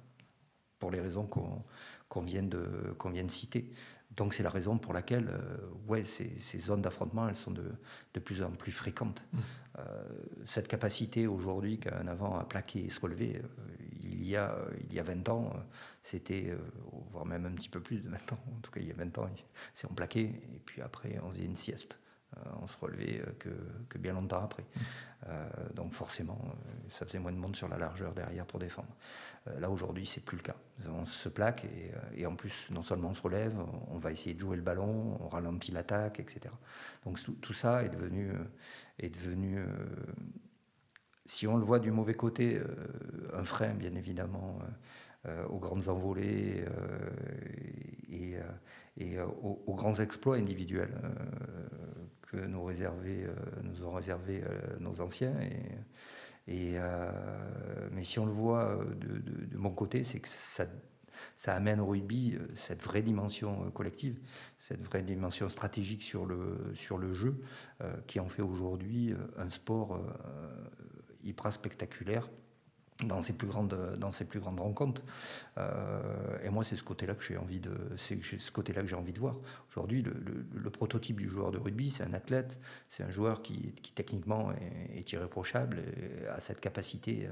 pour les raisons qu'on vient de citer. Donc c'est la raison pour laquelle euh, ouais, ces, ces, zones d'affrontement elles sont de, de, plus en plus fréquentes. Mmh. Euh, cette capacité aujourd'hui qu'un avant à plaquer et se relever, euh, il, y a, il y a 20 ans, c'était, voire même un petit peu plus de 20 ans, en tout cas il y a 20 ans, c'est on plaquait et puis après on faisait une sieste. On se relevait que, que, bien longtemps après. Mmh. donc forcément, ça faisait moins de monde sur la largeur derrière pour défendre. Euh, là, aujourd'hui, c'est plus le cas. On se plaque et, euh, et, en plus, non seulement on se relève, on va essayer de jouer le ballon, on ralentit l'attaque, etc. Donc tout ça est devenu, euh, est devenu si on le voit du mauvais côté, un frein, bien évidemment, aux grandes envolées et, et aux, grands exploits individuels que nous, ont réservés nos anciens. Euh, mais si on le voit euh, de, mon côté, c'est que ça, amène au rugby euh, cette vraie dimension collective, cette vraie dimension stratégique sur le, sur le jeu, qui en fait aujourd'hui un sport hyper spectaculaire dans ces plus grandes dans ces plus grandes rencontres. Euh, et moi c'est ce côté là que j'ai envie de c'est ce côté là que j'ai envie de voir. Aujourd'hui le, prototype du joueur de rugby c'est un athlète c'est un joueur qui, qui techniquement est, irréprochable a cette capacité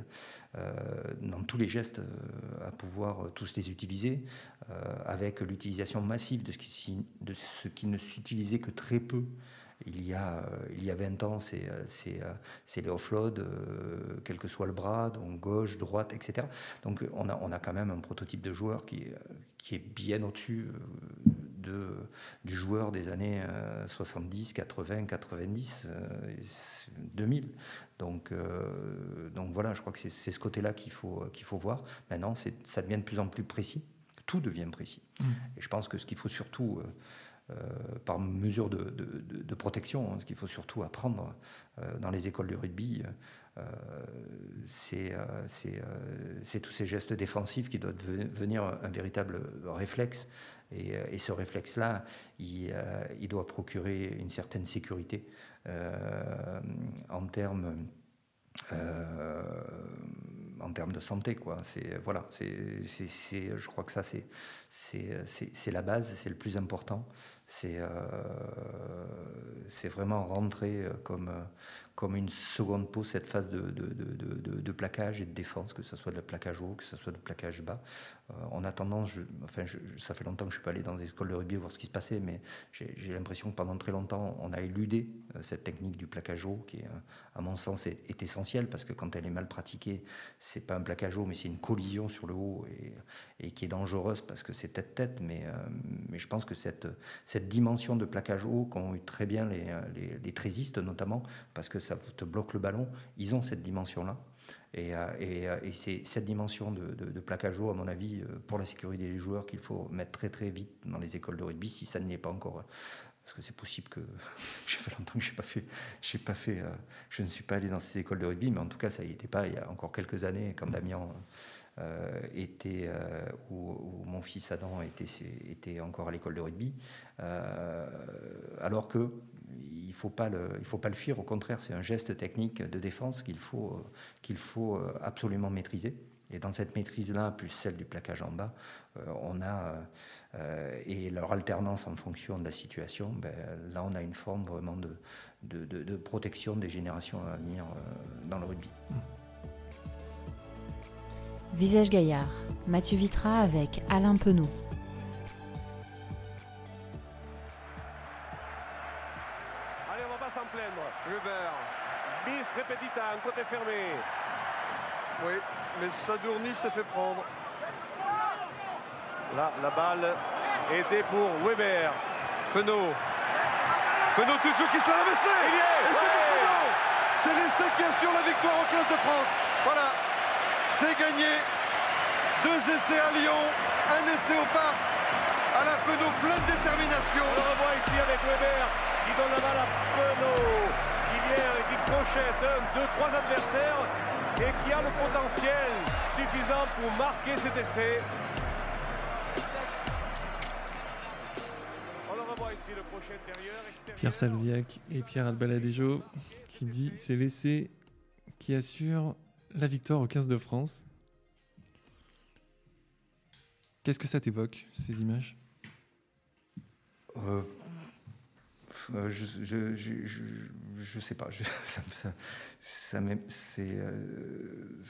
euh, dans tous les gestes euh, à pouvoir tous les utiliser avec l'utilisation massive de ce qui, de ce qui ne s'utilisait que très peu il y a, euh, il y a 20 ans, c'est euh, euh, les offloads, quel que soit le bras, donc gauche, droite, etc. Donc on a, on a quand même un prototype de joueur qui, qui est bien au-dessus de, du joueur des années 70, 80, 90. 2000. Donc, donc voilà, je crois que c'est ce côté-là qu'il faut, qu'il faut voir. Maintenant, ça devient de plus en plus précis. Tout devient précis. Mmh. Et je pense que ce qu'il faut surtout euh, par mesure de, protection. Hein, ce qu'il faut surtout apprendre euh, dans les écoles de rugby, euh, c'est tous ces gestes défensifs qui doivent venir un véritable réflexe. Et, ce réflexe-là, il, il, doit procurer une certaine sécurité en termes en termes de santé. Quoi. C'est, voilà, c'est, je crois que ça, c'est, c'est, la base, c'est le plus important c'est euh, c'est vraiment rentrer euh, comme, euh, comme une seconde peau cette phase de, de, de, de, plaquage et de défense, que ce soit de plaquage haut, que ce soit de plaquage bas. en attendant, je, enfin, ça fait longtemps que je suis pas allé dans des écoles de rugby voir ce qui se passait, mais j'ai l'impression que pendant très longtemps, on a éludé cette technique du plaquage haut, qui, à mon sens, est, est essentielle, parce que quand elle est mal pratiquée, c'est pas un plaquage haut, mais c'est une collision sur le haut, et, et qui est dangereuse, parce que c'est tête-tête, mais, mais je pense que cette dimension de plaquage haut qu'ont eu très bien les, les, les, trésistes notamment, parce que ça te bloque le ballon, ils ont cette dimension-là. Et, euh, et, euh, et c'est cette dimension de, de, plaquage haut, à mon avis, euh, pour la sécurité des joueurs, qu'il faut mettre très très vite dans les écoles de rugby, si ça ne l'est pas encore. Parce que c'est possible que. j'ai fait longtemps que je pas fait. J'ai pas fait je ne suis pas allé dans ces écoles de rugby, mais en tout cas, ça n'y était pas il y a encore quelques années, quand Damien euh, était, euh, où, mon fils Adam était, encore à l'école de rugby, euh, alors que il ne faut, pas le, fuir, au contraire, c'est un geste technique de défense qu'il faut, absolument maîtriser. Et dans cette maîtrise-là, plus celle du plaquage en bas, on a, et leur alternance en fonction de la situation, ben, là on a une forme vraiment de, protection des générations à venir dans le rugby. Visage Gaillard, Mathieu Vitra avec Alain Penaud. Allez, on va pas s'en plaindre. Hubert. Bis repetita, un côté fermé. Oui, mais Sadourny se fait prendre. Là, la balle était pour Weber. Penaud. Penaud toujours qui se l'a ramassé. Il y est. C'est l'essai qui assure la victoire au 15 de France. Voilà. C'est gagné. Deux essais à Lyon, un essai au parc. À la Penaud, pleine de détermination. On le revoit ici avec Weber qui donne la balle à Penaud, qui vient et qui crochette un, deux, trois adversaires et qui a le potentiel suffisant pour marquer cet essai. On le revoit ici, le crochet intérieur, extérieur. Pierre Salviac et Pierre Albaladejo qui dit c'est l'essai qui assure la victoire au 15 de France. Qu'est-ce que ça t'évoque, ces images? Euh, euh, je, je, sais pas. euh,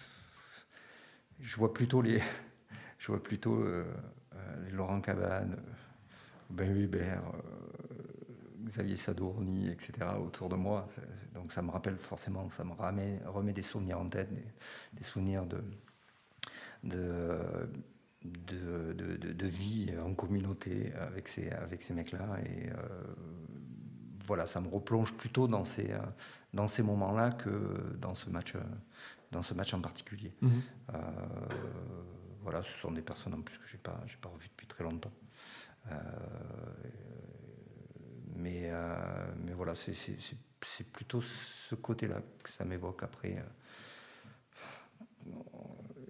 je vois plutôt les, je vois plutôt Laurent Cabane, Ben Weber, Xavier Sadourny, etc. autour de moi. Donc ça me rappelle forcément, ça me remet, remet des souvenirs en tête, des, souvenirs de, de, de, vie en communauté avec ces, avec ces mecs-là. Et euh, voilà, ça me replonge plutôt dans ces, dans ces moments-là que dans ce match, dans ce match en particulier. Mmh. Euh, voilà, ce sont des personnes en plus que je n'ai pas, pas revues depuis très longtemps. Euh, mais, euh, mais voilà, c'est plutôt ce côté-là que ça m'évoque. Après, euh,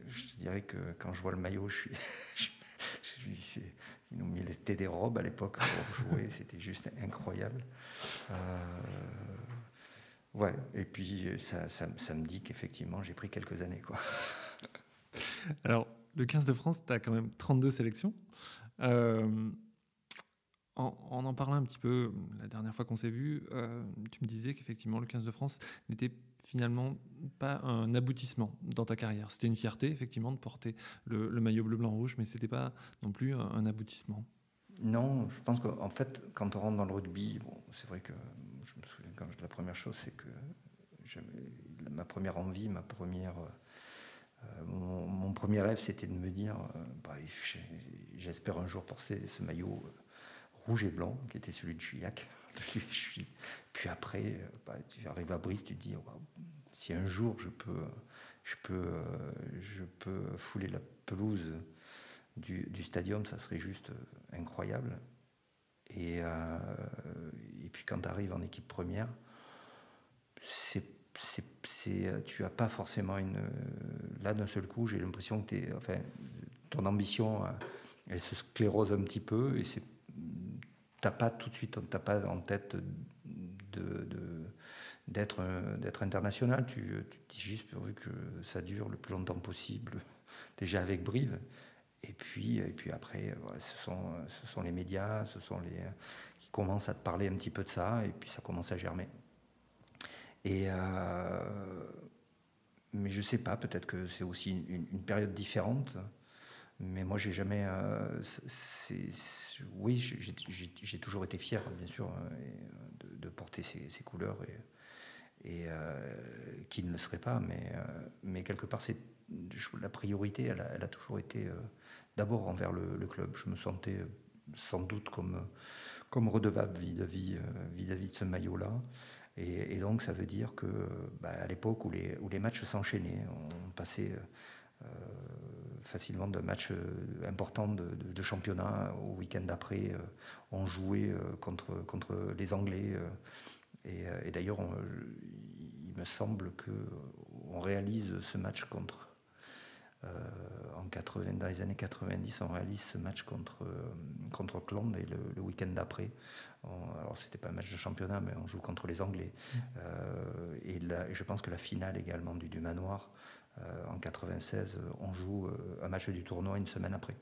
je dirais que quand je vois le maillot, je suis. ils nous mis des robes à l'époque pour jouer, c'était juste incroyable. Euh, ouais, et puis ça, ça, ça me dit qu'effectivement j'ai pris quelques années. Quoi. Alors, le 15 de France, tu as quand même 32 sélections. Euh, en, en, parlant un petit peu, la dernière fois qu'on s'est vu, euh, tu me disais qu'effectivement le 15 de France n'était finalement pas un aboutissement dans ta carrière. C'était une fierté, effectivement, de porter le, maillot bleu, blanc, rouge, mais c'était pas non plus un, aboutissement. Non, je pense qu'en fait, quand on rentre dans le rugby, bon, c'est vrai que je me souviens quand la première chose, c'est que ma première envie, ma première, euh, mon, premier rêve, c'était de me dire, euh, bah, j'espère un jour porter ce maillot rouge et blanc, qui était celui de Juillac. Puis après, bah, tu arrives à Brive, tu te dis, si un jour je peux, je, peux, je peux fouler la pelouse du, du stadium, ça serait juste incroyable. Et, puis quand tu arrives en équipe première, c'est tu n'as pas forcément une. Là, d'un seul coup, j'ai l'impression que ton ambition, elle se sclérose un petit peu et c'est. T'as pas tout de suite, t'as pas en tête d'être, international. Tu, dis juste pourvu que ça dure le plus longtemps possible, déjà avec Brive. Et puis, et puis après, ce, sont, ce sont les médias, ce sont les qui commencent à te parler un petit peu de ça, et puis ça commence à germer. Et euh, mais je sais pas, peut-être que c'est aussi une, période différente. Mais moi, j'ai jamais. Euh, oui, j'ai toujours été fier, bien sûr, euh, de, porter ces, couleurs et, et qui ne le serait pas. Mais, quelque part, c'est la priorité, elle a, toujours été d'abord envers le, club. Je me sentais sans doute comme, comme redevable vis-à-vis vis -vis de ce maillot-là. Et, donc ça veut dire que bah, à l'époque où les, où les matchs s'enchaînaient, on passait euh, facilement de matchs euh, importants de, championnat au week-end d'après. Euh, on jouait contre, contre les Anglais. et, et d'ailleurs, il me semble qu'on réalise ce match contre euh, en 80, dans les années 90, on réalise ce match contre, euh, contre Auckland et le, week-end d'après, alors c'était pas un match de championnat, mais on joue contre les Anglais. Mmh. Euh, et, je pense que la finale également du, du Manoir, en 96, on joue un match du tournoi une semaine après.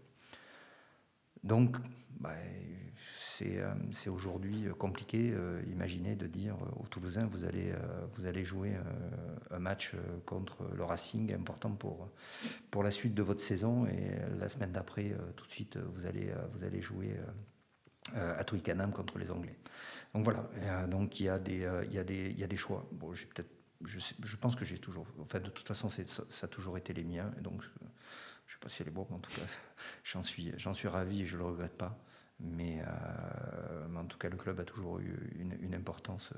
Donc, bah, euh, c'est aujourd'hui compliqué. Euh, imaginez de dire aux Toulousains, vous allez, euh, jouer un match contre le Racing important pour, pour la suite de votre saison et la semaine d'après, tout de suite, vous allez, jouer à Twickenham contre les Anglais. Donc voilà, donc il y, a des, y a des choix. Bon, j'ai peut-être, je, pense que j'ai toujours, en fait, de toute façon, ça, a toujours été les miens. Donc, je ne sais pas si elle est bonne, mais en tout cas, j'en suis, suis ravi et je ne le regrette pas. Mais, euh, en tout cas, le club a toujours eu une, importance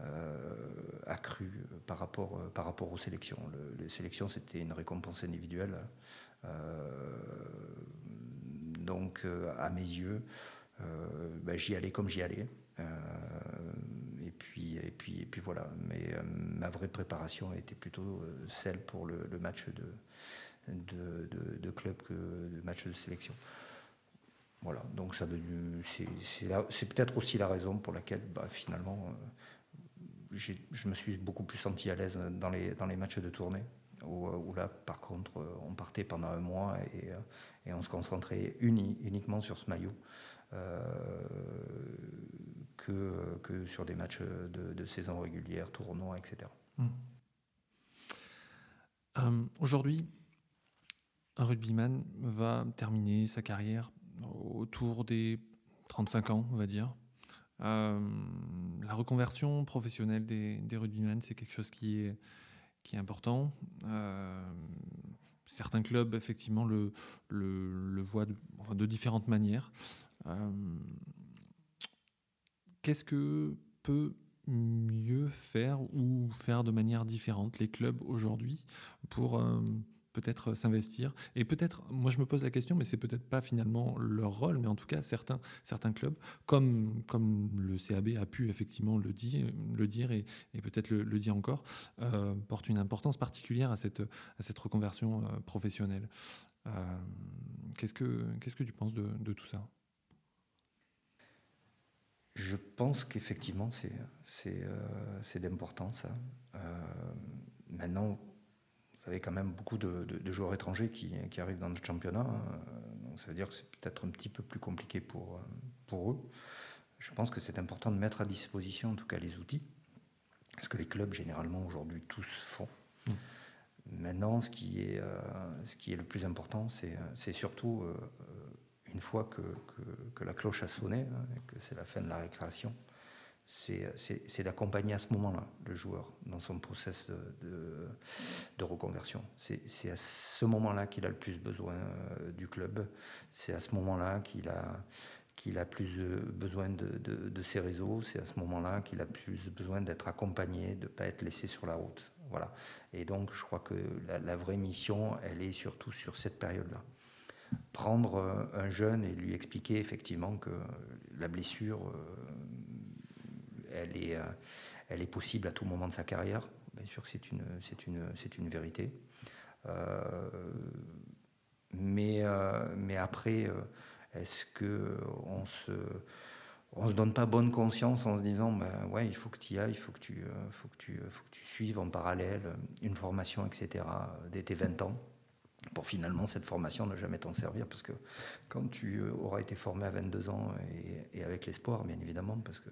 euh, accrue par rapport, par rapport aux sélections. les sélections, c'était une récompense individuelle. Euh, donc, à mes yeux, ben, j'y allais comme j'y allais. Et, puis, et, puis, et puis voilà. Mais ma vraie préparation était plutôt celle pour le match de, club que de matchs de sélection. Voilà, donc ça c'est peut-être aussi la raison pour laquelle bah, finalement euh, je me suis beaucoup plus senti à l'aise dans les, dans les matchs de tournée, où, là par contre on partait pendant un mois et, on se concentrait uniquement sur ce maillot euh, que, que, sur des matchs de, saison régulière, tournois, etc. Mmh. Euh, aujourd'hui, un rugbyman va terminer sa carrière autour des 35 ans, on va dire. Euh, la reconversion professionnelle des, des rugbyman, c'est quelque chose qui est, qui est important. Euh, certains clubs, effectivement, le, le, voient de, différentes manières. Euh, qu'est-ce que peut mieux faire ou faire de manière différente les clubs aujourd'hui pour peut-être euh, s'investir. Et peut-être, moi je me pose la question, mais c'est peut-être pas finalement leur rôle, mais en tout cas certains, certains clubs, comme, comme le CAB a pu effectivement le dire, le dire et, peut-être le, dire encore, euh, portent une importance particulière à cette, à cette reconversion euh, professionnelle. qu'est-ce, que, qu'est-ce que tu penses de, de tout ça? Je pense qu'effectivement, c'est, c'est, c'est d'important ça. maintenant, avez quand même beaucoup de, joueurs étrangers qui, arrivent dans notre championnat. Hein. Donc ça veut dire que c'est peut-être un petit peu plus compliqué pour, euh, pour eux. Je pense que c'est important de mettre à disposition en tout cas les outils, ce que les clubs généralement aujourd'hui tous font. Mmh. Maintenant, ce qui, est, euh, ce qui est le plus important, c'est surtout euh, une fois que, la cloche a sonné, hein, que c'est la fin de la récréation, c'est d'accompagner à ce moment-là le joueur dans son process de, reconversion. C'est à ce moment-là qu'il a le plus besoin euh, du club. C'est à ce moment-là qu'il a plus besoin de, ses réseaux, c'est à ce moment-là qu'il a plus besoin d'être accompagné, de ne pas être laissé sur la route. Voilà. Et donc, je crois que la, vraie mission, elle est surtout sur cette période-là. Prendre euh, un jeune et lui expliquer effectivement que la blessure, euh, elle est, euh, elle est possible à tout moment de sa carrière. Bien sûr que c'est une, c'est une, c'est une vérité. mais, mais après, est-ce qu'on se on se donne pas bonne conscience en se disant ben ouais il faut que tu y ailles, il faut que tu faut que tu faut que tu suives en parallèle une formation etc dès tes 20 ans pour finalement cette formation ne jamais t'en servir parce que quand tu euh, auras été formé à 22 ans et, avec l'espoir bien évidemment parce que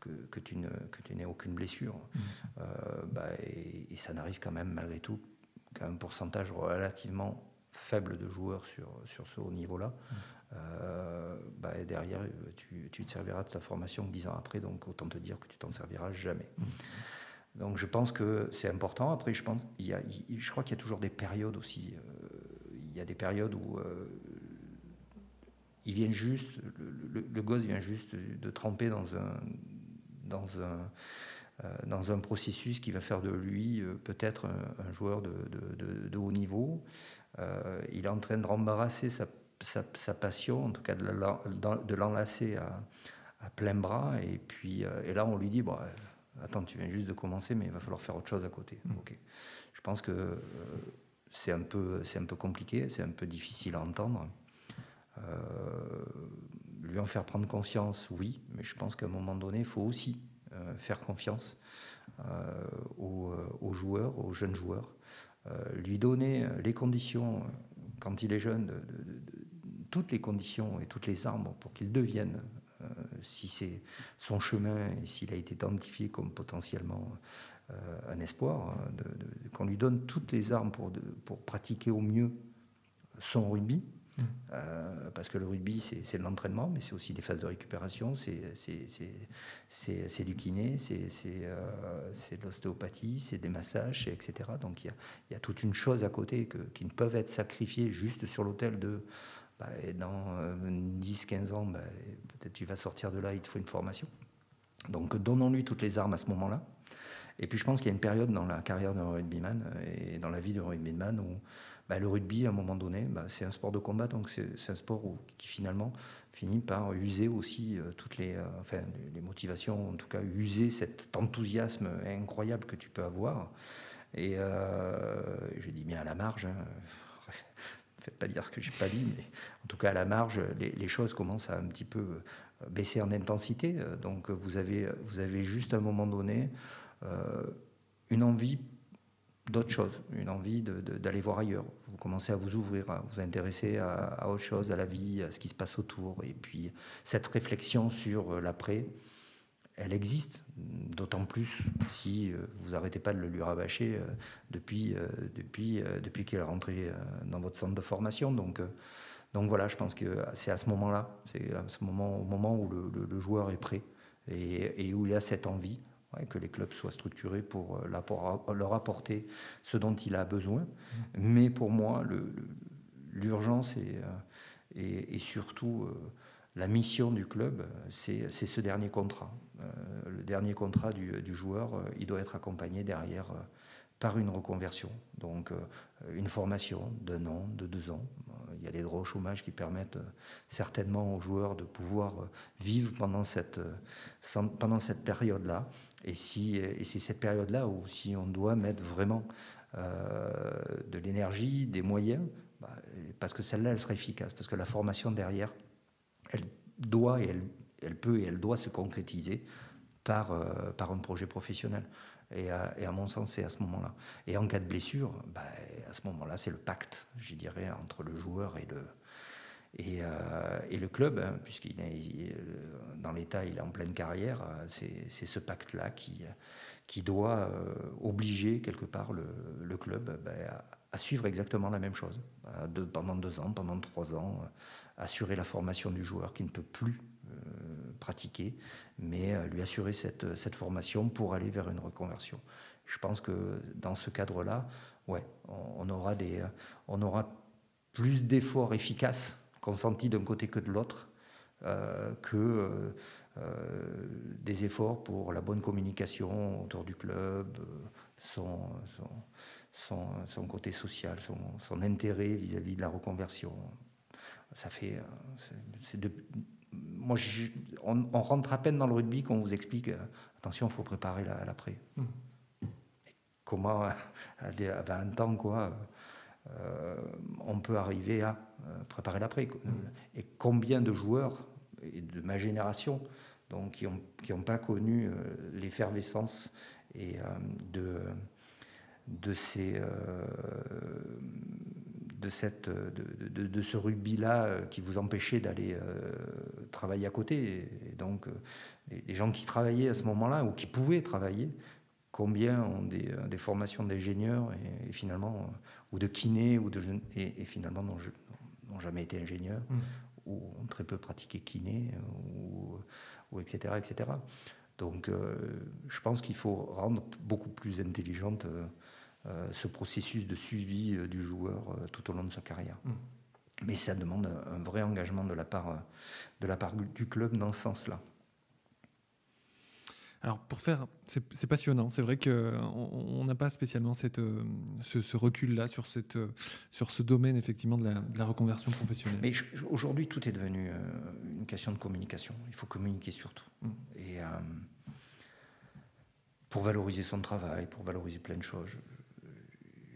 que, que tu ne n'aies aucune blessure mmh. euh, bah, et, ça n'arrive quand même malgré tout qu'à un pourcentage relativement faible de joueurs sur sur ce haut niveau là mmh. Euh, bah, derrière, tu, te serviras de sa formation dix ans après, donc autant te dire que tu t'en serviras jamais. Mmh. Donc je pense que c'est important. Après, je, pense, il y a, je crois qu'il y a toujours des périodes aussi. Euh, y a des périodes où euh, il vient juste, le, gosse vient juste de tremper dans un, dans un, dans un processus qui va faire de lui peut-être un, joueur de, de, de, haut niveau. il est en train de rembarrasser sa sa, passion, en tout cas de l'enlacer à, plein bras. Et puis euh, et là, on lui dit bon, euh, Attends, tu viens juste de commencer, mais il va falloir faire autre chose à côté. Mm. Je pense que euh, c'est un, peu, un peu compliqué, c'est un peu difficile à entendre. lui en faire prendre conscience, oui, mais je pense qu'à un moment donné, il faut aussi faire confiance aux, joueurs, aux jeunes joueurs, lui donner les conditions, quand il est jeune, toutes les conditions et toutes les armes pour qu'il devienne, euh, si c'est son chemin et s'il a été identifié comme potentiellement euh, un espoir, hein, qu'on lui donne toutes les armes pour, pour pratiquer au mieux son rugby. Mmh. Euh, parce que le rugby, c'est de l'entraînement, mais c'est aussi des phases de récupération, c'est du kiné, c'est de l'ostéopathie, c'est des massages, etc. Donc il y a, y a, toute une chose à côté que, qui ne peuvent être sacrifiées juste sur l'autel de bah, dans 10-15 euh, ans, bah, peut-être tu vas sortir de là, il te faut une formation. Donc donnons-lui toutes les armes à ce moment-là. Et puis je pense qu'il y a une période dans la carrière d'un rugbyman euh, et dans la vie d'un rugbyman où bah, le rugby, à un moment donné, c'est un sport de combat, donc c'est un sport qui finalement finit par user aussi euh, toutes les, enfin, les motivations, en tout cas user cet enthousiasme incroyable que tu peux avoir. Et je dis bien à la marge, hein, faites pas dire ce que j'ai pas dit, mais en tout cas à la marge, les, choses commencent à un petit peu euh, baisser en intensité. Euh, donc vous avez, vous avez juste à un moment donné euh, une envie d'autre chose, une envie d'aller voir ailleurs. Vous commencez à vous ouvrir, à vous intéresser à, autre chose, à la vie, à ce qui se passe autour. Et puis cette réflexion sur l'après, elle existe, d'autant plus si euh, vous n'arrêtez pas de le lui rabâcher euh, depuis, euh, depuis, depuis qu'il est rentré dans votre centre de formation. Donc, donc voilà, je pense que c'est à ce moment-là, c'est à ce moment, au moment où le, joueur est prêt et, où il a cette envie que les clubs soient structurés pour leur apporter ce dont il a besoin. Mais pour moi, l'urgence est, surtout la mission du club, c'est ce dernier contrat. Euh, le dernier contrat du, joueur, euh, il doit être accompagné derrière euh, par une reconversion, donc une formation d'un an, de deux ans. Il y a des droits au chômage qui permettent certainement aux joueurs de pouvoir vivre pendant cette période-là. Et, si, et c'est cette période-là où si on doit mettre vraiment de l'énergie, des moyens, bah, parce que celle-là, elle sera efficace, parce que la formation derrière, elle doit et elle, peut et elle doit se concrétiser par, euh, par un projet professionnel. Et à, à mon sens, c'est à ce moment-là. Et en cas de blessure, bah, à ce moment-là, c'est le pacte, je dirais, entre le joueur et le, et, euh, et le club, hein, puisqu'il est dans l'état, il est en pleine carrière, c'est ce pacte-là qui, doit euh, obliger quelque part le, club bah, à, suivre exactement la même chose, de, pendant deux ans, pendant trois ans, assurer la formation du joueur qui ne peut plus euh, pratiquer, mais euh, lui assurer cette, cette, formation pour aller vers une reconversion. Je pense que dans ce cadre-là, ouais, on, aura des, on aura plus d'efforts efficaces consentis d'un côté que de l'autre que des efforts pour la bonne communication autour du club, son, son, côté social, son, intérêt vis-à-vis de la reconversion. Ça fait. de, moi, on, rentre à peine dans le rugby qu'on vous explique attention, il faut préparer l'après. Mmh. Comment, à 20 ans, quoi, euh, on peut arriver à euh, préparer l'après. Mmh. Et combien de joueurs de ma génération donc, qui n'ont qui ont pas connu euh, l'effervescence et de, de, ces, de, cette, de, de, ce rugby-là qui vous empêchait d'aller travailler à côté. Et donc, les, gens qui travaillaient à ce moment-là ou qui pouvaient travailler, combien ont des, des formations d'ingénieurs et, finalement ou de kinés ou de et, finalement n'ont jamais été ingénieurs mmh. ou ont très peu pratiqué kiné ou, ou etc etc donc euh, je pense qu'il faut rendre beaucoup plus intelligente euh, ce processus de suivi euh, du joueur tout au long de sa carrière mmh. mais ça demande un vrai engagement de la part de la part du club dans ce sens-là alors pour faire, c'est passionnant. C'est vrai qu'on n'a pas spécialement cette, euh, ce, recul-là sur, cette, euh, sur ce domaine effectivement de la, reconversion professionnelle. Mais aujourd'hui, tout est devenu euh, une question de communication. Il faut communiquer surtout. Mm. Et pour valoriser son travail, pour valoriser plein de choses.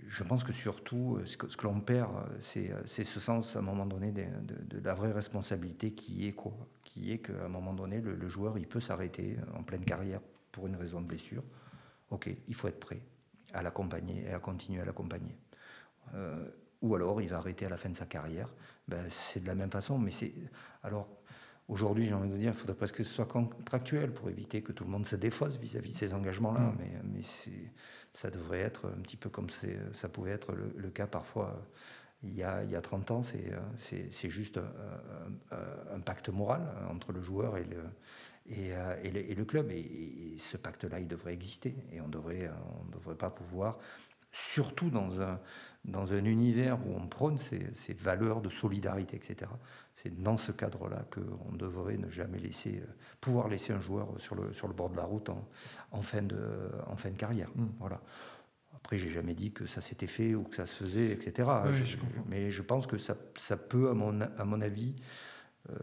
Je, pense que surtout, ce que, l'on perd, c'est ce sens à un moment donné de, la vraie responsabilité qui est quoi? Qui est qu'à un moment donné, le, joueur, il peut s'arrêter en pleine carrière pour une raison de blessure. Ok, il faut être prêt à l'accompagner et à continuer à l'accompagner. Euh, ou alors, il va arrêter à la fin de sa carrière. Ben, c'est de la même façon, mais c'est... Alors, aujourd'hui, j'ai envie de dire, il faudrait presque que ce soit contractuel pour éviter que tout le monde se défausse vis-à-vis de ces engagements-là. Mm. Mais, mais ça devrait être un petit peu comme ça pouvait être le cas parfois il y a, il y a 30 ans, c'est juste un, pacte moral entre le joueur et le, et, et le, club. Et, ce pacte-là, il devrait exister. Et on ne devrait, on devrait pas pouvoir, surtout dans un, dans un univers où on prône ces, ces valeurs de solidarité, etc. C'est dans ce cadre-là qu'on devrait ne jamais laisser, pouvoir laisser un joueur sur le, sur le bord de la route en, en fin, de, en fin de carrière. Mmh. Voilà. Après, j'ai jamais dit que ça s'était fait ou que ça se faisait, etc. mais je pense que ça, ça peut, à mon, à mon avis, euh,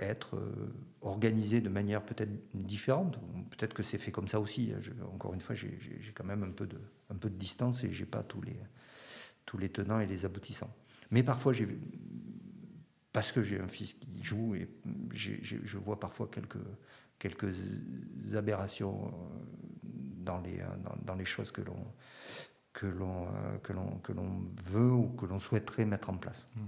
être euh, organisé de manière peut-être différente. Peut-être que c'est fait comme ça aussi. encore une fois, j'ai quand même un peu de, un peu de distance et j'ai pas tous les, tous les tenants et les aboutissants. Mais parfois, j'ai parce que j'ai un fils qui joue et je vois parfois quelques, quelques aberrations euh, dans les, euh, dans, les choses que l'on que l'on euh, que l'on que l'on veut ou que l'on souhaiterait mettre en place. Hmm.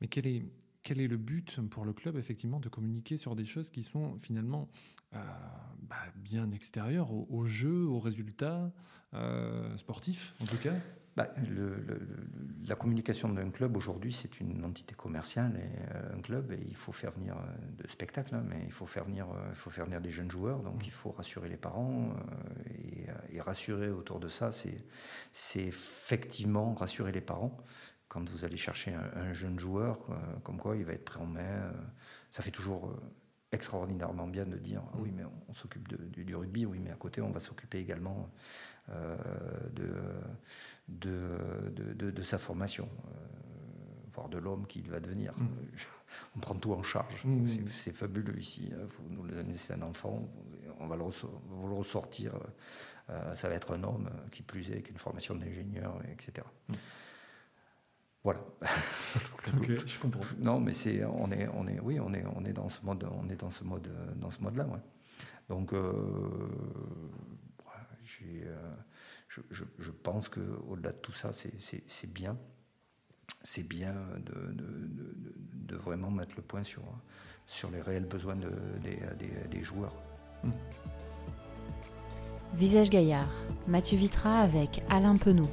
Mais quel est quel est le but pour le club effectivement de communiquer sur des choses qui sont finalement euh, bah, bien extérieures au, jeu, aux résultats sportifs en tout cas? Bah, la communication d'un club aujourd'hui, c'est une entité commerciale et euh, un club, et il faut faire venir euh, de spectacles, hein, mais il faut faire venir, euh, il faut faire venir des jeunes joueurs, donc il faut rassurer les parents et, rassurer autour de ça, c'est effectivement rassurer les parents quand vous allez chercher un, jeune joueur, comme quoi il va être prêt en main. ça fait toujours extraordinairement bien de dire ah oui mais on, s'occupe du, rugby oui mais à côté on va s'occuper également euh, de, de, de, sa formation euh, voire de l'homme qu'il va devenir mm. on prend tout en charge mm. c'est fabuleux ici hein. vous nous laissez un enfant on va le, ressortir euh, ça va être un homme qui plus est avec une formation d'ingénieur etc voilà. je comprends. Non, mais c'est, on est, on est, oui, on est, on est dans ce mode, on est dans ce mode, dans ce mode-là, ouais. Donc, euh, euh, je, je, je, pense que au-delà de tout ça, c'est bien, c'est bien de, de, de, vraiment mettre le point sur, sur les réels besoins des, des, des, joueurs. Hmm. Visage Gaillard, Mathieu Vitra avec Alain Penaud.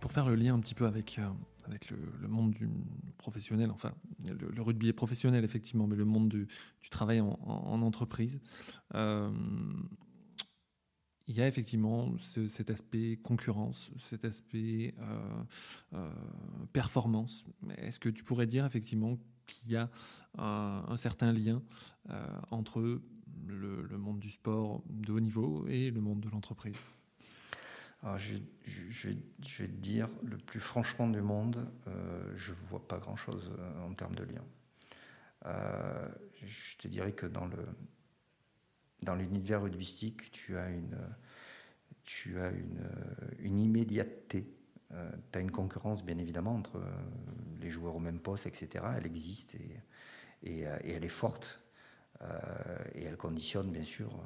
pour faire le lien un petit peu avec, euh, avec le, monde du professionnel, enfin, le, rugby est professionnel effectivement, mais le monde du, travail en, entreprise. Euh, il y a effectivement cet aspect concurrence, cet aspect performance. Est-ce que tu pourrais dire effectivement qu'il y a un, certain lien entre le, monde du sport de haut niveau et le monde de l'entreprise? Je, vais te dire, le plus franchement du monde, euh, je ne vois pas grand-chose euh, en termes de lien. Euh, je te dirais que dans, l'univers rugbyistique, tu as une, immédiateté. tu as une concurrence, bien évidemment, entre les joueurs au même poste, etc. Elle existe et, elle est forte. et elle conditionne, bien sûr,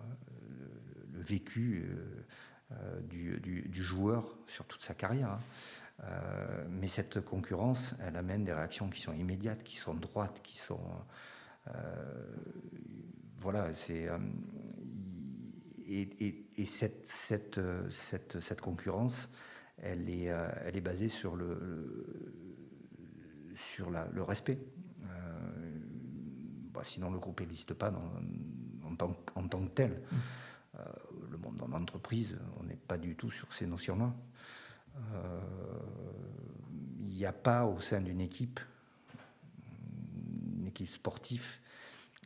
le vécu euh, du, joueur sur toute sa carrière. Hein. Euh, mais cette concurrence, elle amène des réactions qui sont immédiates, qui sont droites, qui sont. Euh, voilà, c'est. Et, cette, cette, cette, cette, concurrence, elle est, elle est basée sur le, sur la, le respect. Bah, sinon, le groupe n'existe pas en, tant, en, tant, que tel. Mmh. Euh, le monde dans l'entreprise, on n'est pas du tout sur ces notions-là. Euh, il n'y a pas au sein d'une équipe, une équipe sportive,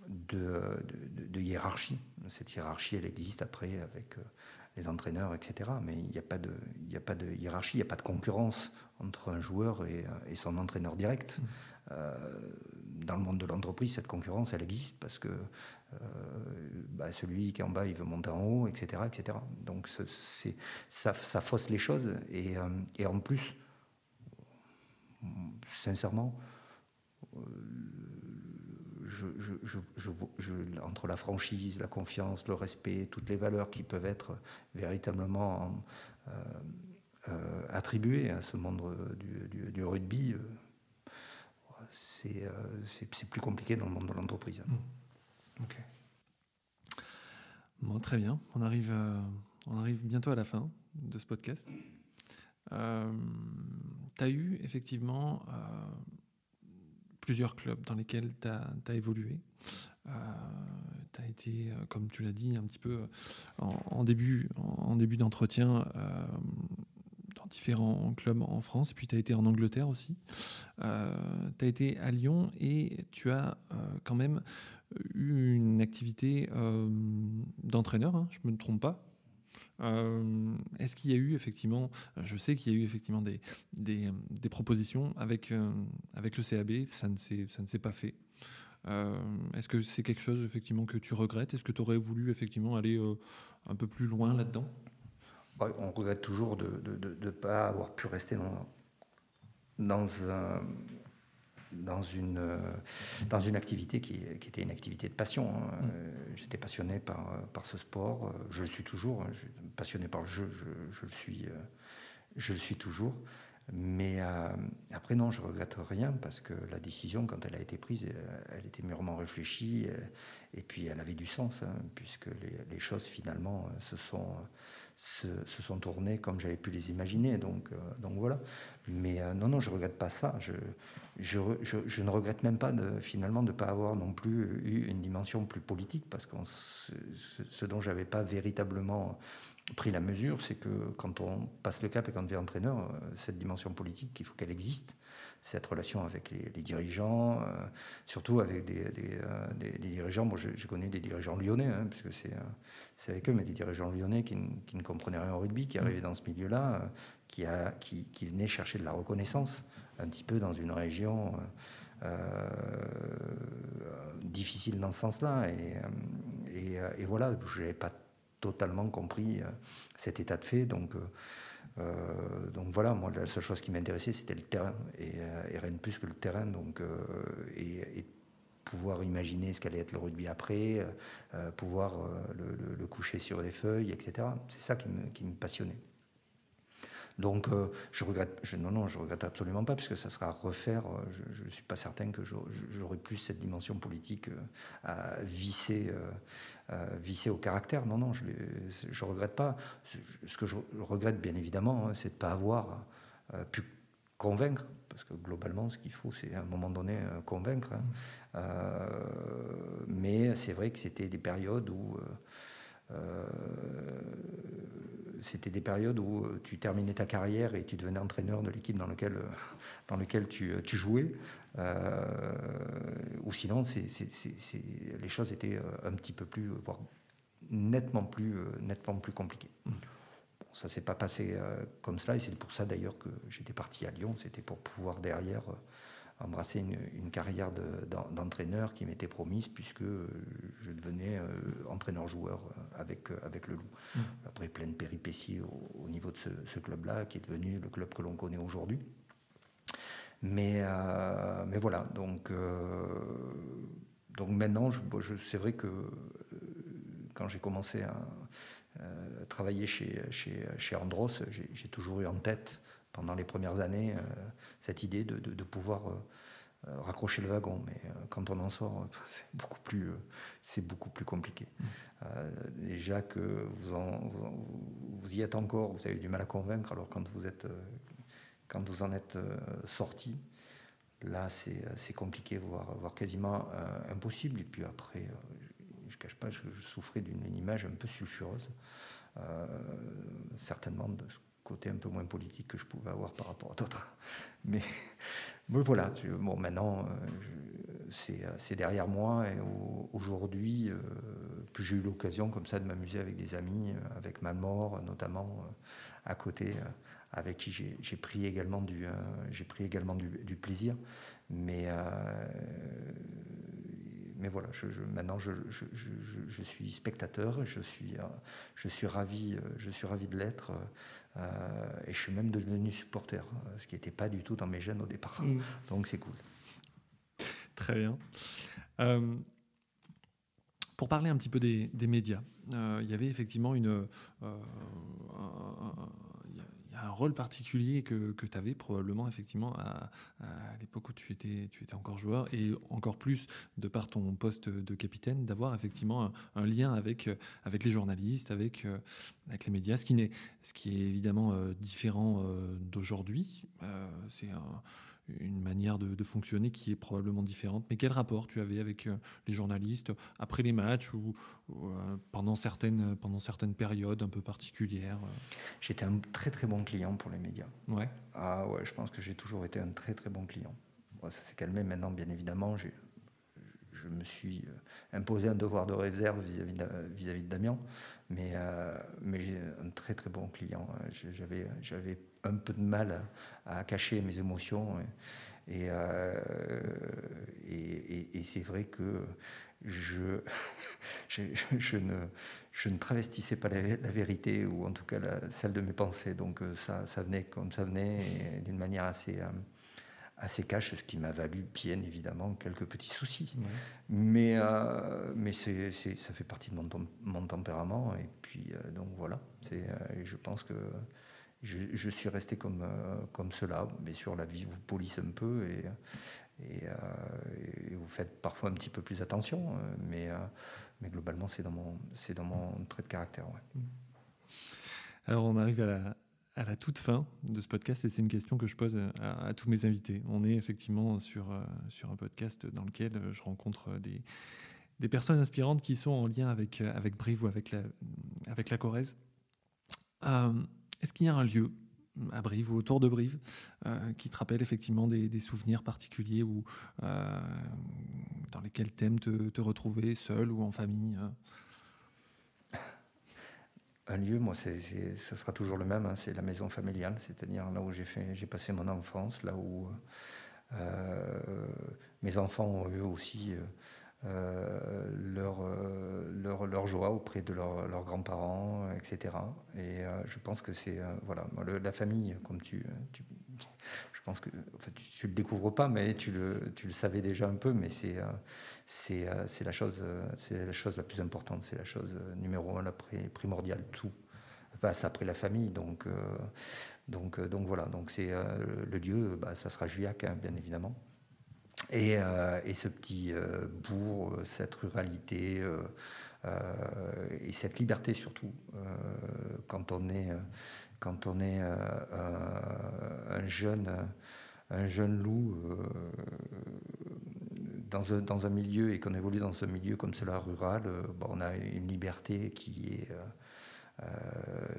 de, hiérarchie. Cette hiérarchie, elle existe après avec euh, les entraîneurs, etc. Mais il n'y a, pas de, a pas de hiérarchie, il n'y a pas de concurrence entre un joueur et, son entraîneur direct. Mmh. Dans le monde de l'entreprise, cette concurrence, elle existe parce que euh, bah, celui qui est en bas, il veut monter en haut, etc. etc. Donc ça, fausse les choses. Et, euh, et en plus, sincèrement, euh, je, entre la franchise, la confiance, le respect, toutes les valeurs qui peuvent être véritablement attribuées à ce monde du, rugby, c'est, c'est, plus compliqué dans le monde de l'entreprise. Mmh. Ok. Bon, très bien. On arrive, euh, on arrive bientôt à la fin de ce podcast. Euh, tu as eu effectivement euh, plusieurs clubs dans lesquels tu as, évolué. tu as été, comme tu l'as dit un petit peu en, début, en, début d'entretien, différents clubs en France, et puis tu as été en Angleterre aussi. tu as été à Lyon et tu as quand même eu une activité euh, d'entraîneur, hein, je ne me trompe pas. Euh, est-ce qu'il y a eu effectivement, je sais qu'il y a eu effectivement des, propositions avec, euh, avec le CAB, ça ne s'est pas fait. Est-ce que c'est quelque chose effectivement que tu regrettes? Est-ce que tu aurais voulu effectivement aller un peu plus loin là-dedans? On regrette toujours de ne pas avoir pu rester dans, dans un dans une, euh, dans une activité qui, qui était une activité de passion. Hein. Mm. Euh, j'étais passionné par, par ce sport, euh, je le suis toujours, hein. passionné par le jeu, je, je, le, suis, je le suis toujours. Mais après, non, je regrette rien parce que la décision, quand elle a été prise, elle, était mûrement réfléchie et puis elle avait du sens, hein, puisque les, les, choses finalement se sont, se, sont tournées comme j'avais pu les imaginer. Donc, donc voilà. Mais non, non, je regrette pas ça. Je, je, ne regrette même pas de, finalement de ne pas avoir non plus eu une dimension plus politique, parce que ce, dont j'avais pas véritablement pris la mesure, c'est que quand on passe le cap et quand on devient entraîneur, euh, cette dimension politique, il faut qu'elle existe, cette relation avec les, dirigeants, euh, surtout avec des, euh, dirigeants, moi je, connais des dirigeants lyonnais, hein, puisque c'est avec eux, mais des dirigeants lyonnais qui, qui, ne comprenaient rien au rugby, qui arrivaient dans ce milieu-là, qui, a, qui, qui venaient chercher de la reconnaissance un petit peu dans une région euh, difficile dans ce sens-là. Et, et, voilà, je n'avais pas totalement compris cet état de fait. Donc, donc voilà, moi, la seule chose qui m'intéressait, c'était le terrain, et, rien de plus que le terrain. Donc, et, pouvoir imaginer ce qu'allait être le rugby après, pouvoir le, coucher sur des feuilles, etc. C'est ça qui qui me passionnait. Donc, euh, je regrette, je, non, non, je regrette absolument pas, puisque ça sera à refaire. Euh, je ne suis pas certain que j'aurai plus cette dimension politique euh, à visser, visser au caractère. Non, non, je ne regrette pas. Ce que je regrette, bien évidemment, hein, c'est de ne pas avoir pu convaincre, parce que globalement, ce qu'il faut, c'est à un moment donné convaincre. Hein. mais c'est vrai que c'était des périodes où c'était des périodes où tu terminais ta carrière et tu devenais entraîneur de l'équipe dans laquelle, dans lequel tu, tu jouais. ou sinon, les choses étaient un petit peu plus, voire nettement plus, nettement plus compliquées. Mmh ça s'est pas passé euh, comme cela, et c'est pour ça d'ailleurs que j'étais parti à Lyon. C'était pour pouvoir derrière euh, embrasser une, carrière d'entraîneur qui m'était promise, puisque euh, je devenais entraîneur-joueur avec, avec le Loup. Mmh. Après plein de péripéties au, niveau de ce, club-là, qui est devenu le club que l'on connaît aujourd'hui. Mais, mais voilà, donc, donc maintenant, je, c'est vrai que quand j'ai commencé à euh, travailler chez, chez, chez Andros, j'ai toujours eu en tête pendant les premières années euh, cette idée de, de, pouvoir euh, raccrocher le wagon. Mais quand on en sort, c'est beaucoup plus, c'est beaucoup plus compliqué. Mmh. déjà que vous, en, vous, y êtes encore, vous avez du mal à convaincre. Alors quand vous êtes, quand vous en êtes sorti, là c'est compliqué, voire, voire quasiment impossible. Et puis après, je ne cache pas, je, souffrais d'une image un peu sulfureuse, euh, certainement de ce côté un peu moins politique que je pouvais avoir par rapport à d'autres. Mais, voilà, bon, maintenant, euh, c'est derrière moi et aujourd'hui, euh, j'ai eu l'occasion comme ça de m'amuser avec des amis, avec Malmort notamment, à côté avec qui j'ai pris également du, plaisir. Mais mais voilà, je, maintenant je, je, suis spectateur, je suis, euh, je ravi, euh, je suis ravi de l'être, euh, et je suis même devenu supporter, ce qui n'était pas du tout dans mes gènes au départ. Mm. Donc c'est cool. Très bien. pour parler un petit peu des, médias, il y avait effectivement une, un rôle particulier que, que tu avais probablement effectivement à, l'époque où tu étais, tu étais encore joueur et encore plus de par ton poste de capitaine d'avoir effectivement un, lien avec, avec les journalistes, avec, euh, avec les médias, ce qui, ce qui est évidemment euh, différent euh, d'aujourd'hui. c'est un une manière de, fonctionner qui est probablement différente. Mais quel rapport tu avais avec euh, les journalistes après les matchs ou, euh, pendant, certaines, pendant certaines périodes un peu particulières euh? J'étais un très très bon client pour les médias. Ouais. Ah ouais, je pense que j'ai toujours été un très très bon client. ça s'est calmé maintenant, bien évidemment. Je me suis imposé un devoir de réserve vis-à-vis de, vis-à-vis de Damien, mais, mais j'ai un très très bon client. J'avais, j'avais un peu de mal à, cacher mes émotions. Euh, et, et, c'est vrai que je, je, ne, je, ne, travestissais pas la, vérité, ou en tout cas celle de mes pensées. Donc euh, ça, ça venait comme ça venait, d'une manière assez, euh, assez cash, ce qui m'a valu bien évidemment quelques petits soucis. Mais, mais c'est, ça fait partie de mon, mon tempérament. Et puis donc voilà, c'est, je pense que je, suis resté comme, euh, comme cela. Bien sûr, la vie vous polisse un peu et, et, euh, vous faites parfois un petit peu plus attention, euh, mais, mais globalement, c'est dans, mon, dans mon trait de caractère. Alors, on arrive à la, à la toute fin de ce podcast et c'est une question que je pose à, tous mes invités. On est effectivement sur, sur un podcast dans lequel je rencontre des, des personnes inspirantes qui sont en lien avec, avec Brive ou avec la, avec la Corrèze. Est-ce qu'il y a un lieu à Brive ou autour de Brive euh, qui te rappelle effectivement des, souvenirs particuliers ou euh, dans lesquels tu aimes te, retrouver seul ou en famille Un lieu, moi, ça sera toujours le même, hein, c'est la maison familiale, c'est-à-dire là où j'ai passé mon enfance, là où euh, mes enfants ont eu aussi euh, leur, euh, leur, leur, joie auprès de leurs grands-parents, etc. Et je pense que c'est voilà, la famille, comme tu, tu, je pense que tu, ne le découvres pas, mais tu le, tu le savais déjà un peu, mais c'est c'est la chose c'est la chose la plus importante, c'est la chose numéro un, la primordiale, tout passe après la famille, donc donc donc voilà, donc c'est le lieu, bah, ça sera Juillac, hein, bien évidemment. Euh, et, ce petit euh, bourg, euh, cette ruralité et cette liberté surtout, quand on est, quand on est un jeune un jeune loup dans, un, milieu et qu'on évolue dans un milieu comme cela rural, on a une liberté qui est,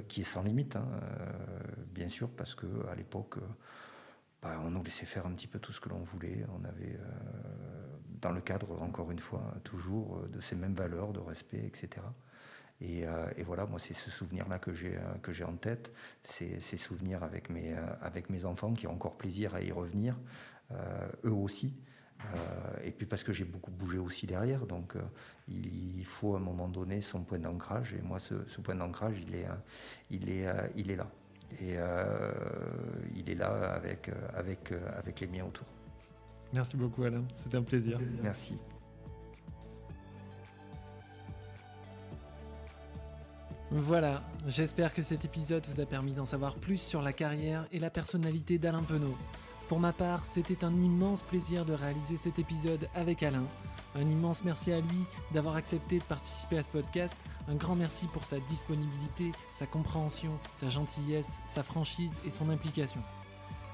qui est sans limite, hein, bien sûr, parce qu'à l'époque, bah, on nous laissait faire un petit peu tout ce que l'on voulait. On avait, dans le cadre, encore une fois, toujours de ces mêmes valeurs de respect, etc. Euh, et, voilà, moi, c'est ce souvenir-là que j'ai euh, que j'ai en tête, ces, ces souvenirs avec mes, euh, avec mes enfants qui ont encore plaisir à y revenir, eux aussi. Et puis parce que j'ai beaucoup bougé aussi derrière, donc il faut à un moment donné son point d'ancrage. Et moi, ce, point d'ancrage, il est, il est, il est là. Et il est là avec, avec, avec les miens autour. Merci beaucoup Alain, c'était un plaisir. Merci. Voilà, j'espère que cet épisode vous a permis d'en savoir plus sur la carrière et la personnalité d'Alain Penaud. Pour ma part, c'était un immense plaisir de réaliser cet épisode avec Alain. Un immense merci à lui d'avoir accepté de participer à ce podcast. Un grand merci pour sa disponibilité, sa compréhension, sa gentillesse, sa franchise et son implication.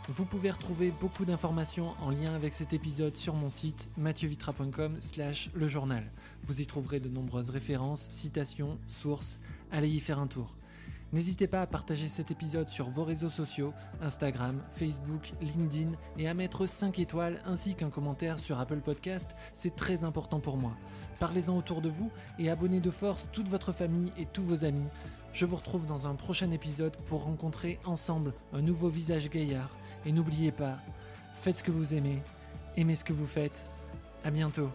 Vous pouvez retrouver beaucoup d'informations en lien avec cet épisode sur mon site mathieuVitra.com slash le journal. Vous y trouverez de nombreuses références, citations, sources. Allez y faire un tour. N'hésitez pas à partager cet épisode sur vos réseaux sociaux, Instagram, Facebook, LinkedIn et à mettre 5 étoiles ainsi qu'un commentaire sur Apple Podcast, c'est très important pour moi. Parlez-en autour de vous et abonnez de force toute votre famille et tous vos amis. Je vous retrouve dans un prochain épisode pour rencontrer ensemble un nouveau visage gaillard et n'oubliez pas, faites ce que vous aimez, aimez ce que vous faites. À bientôt.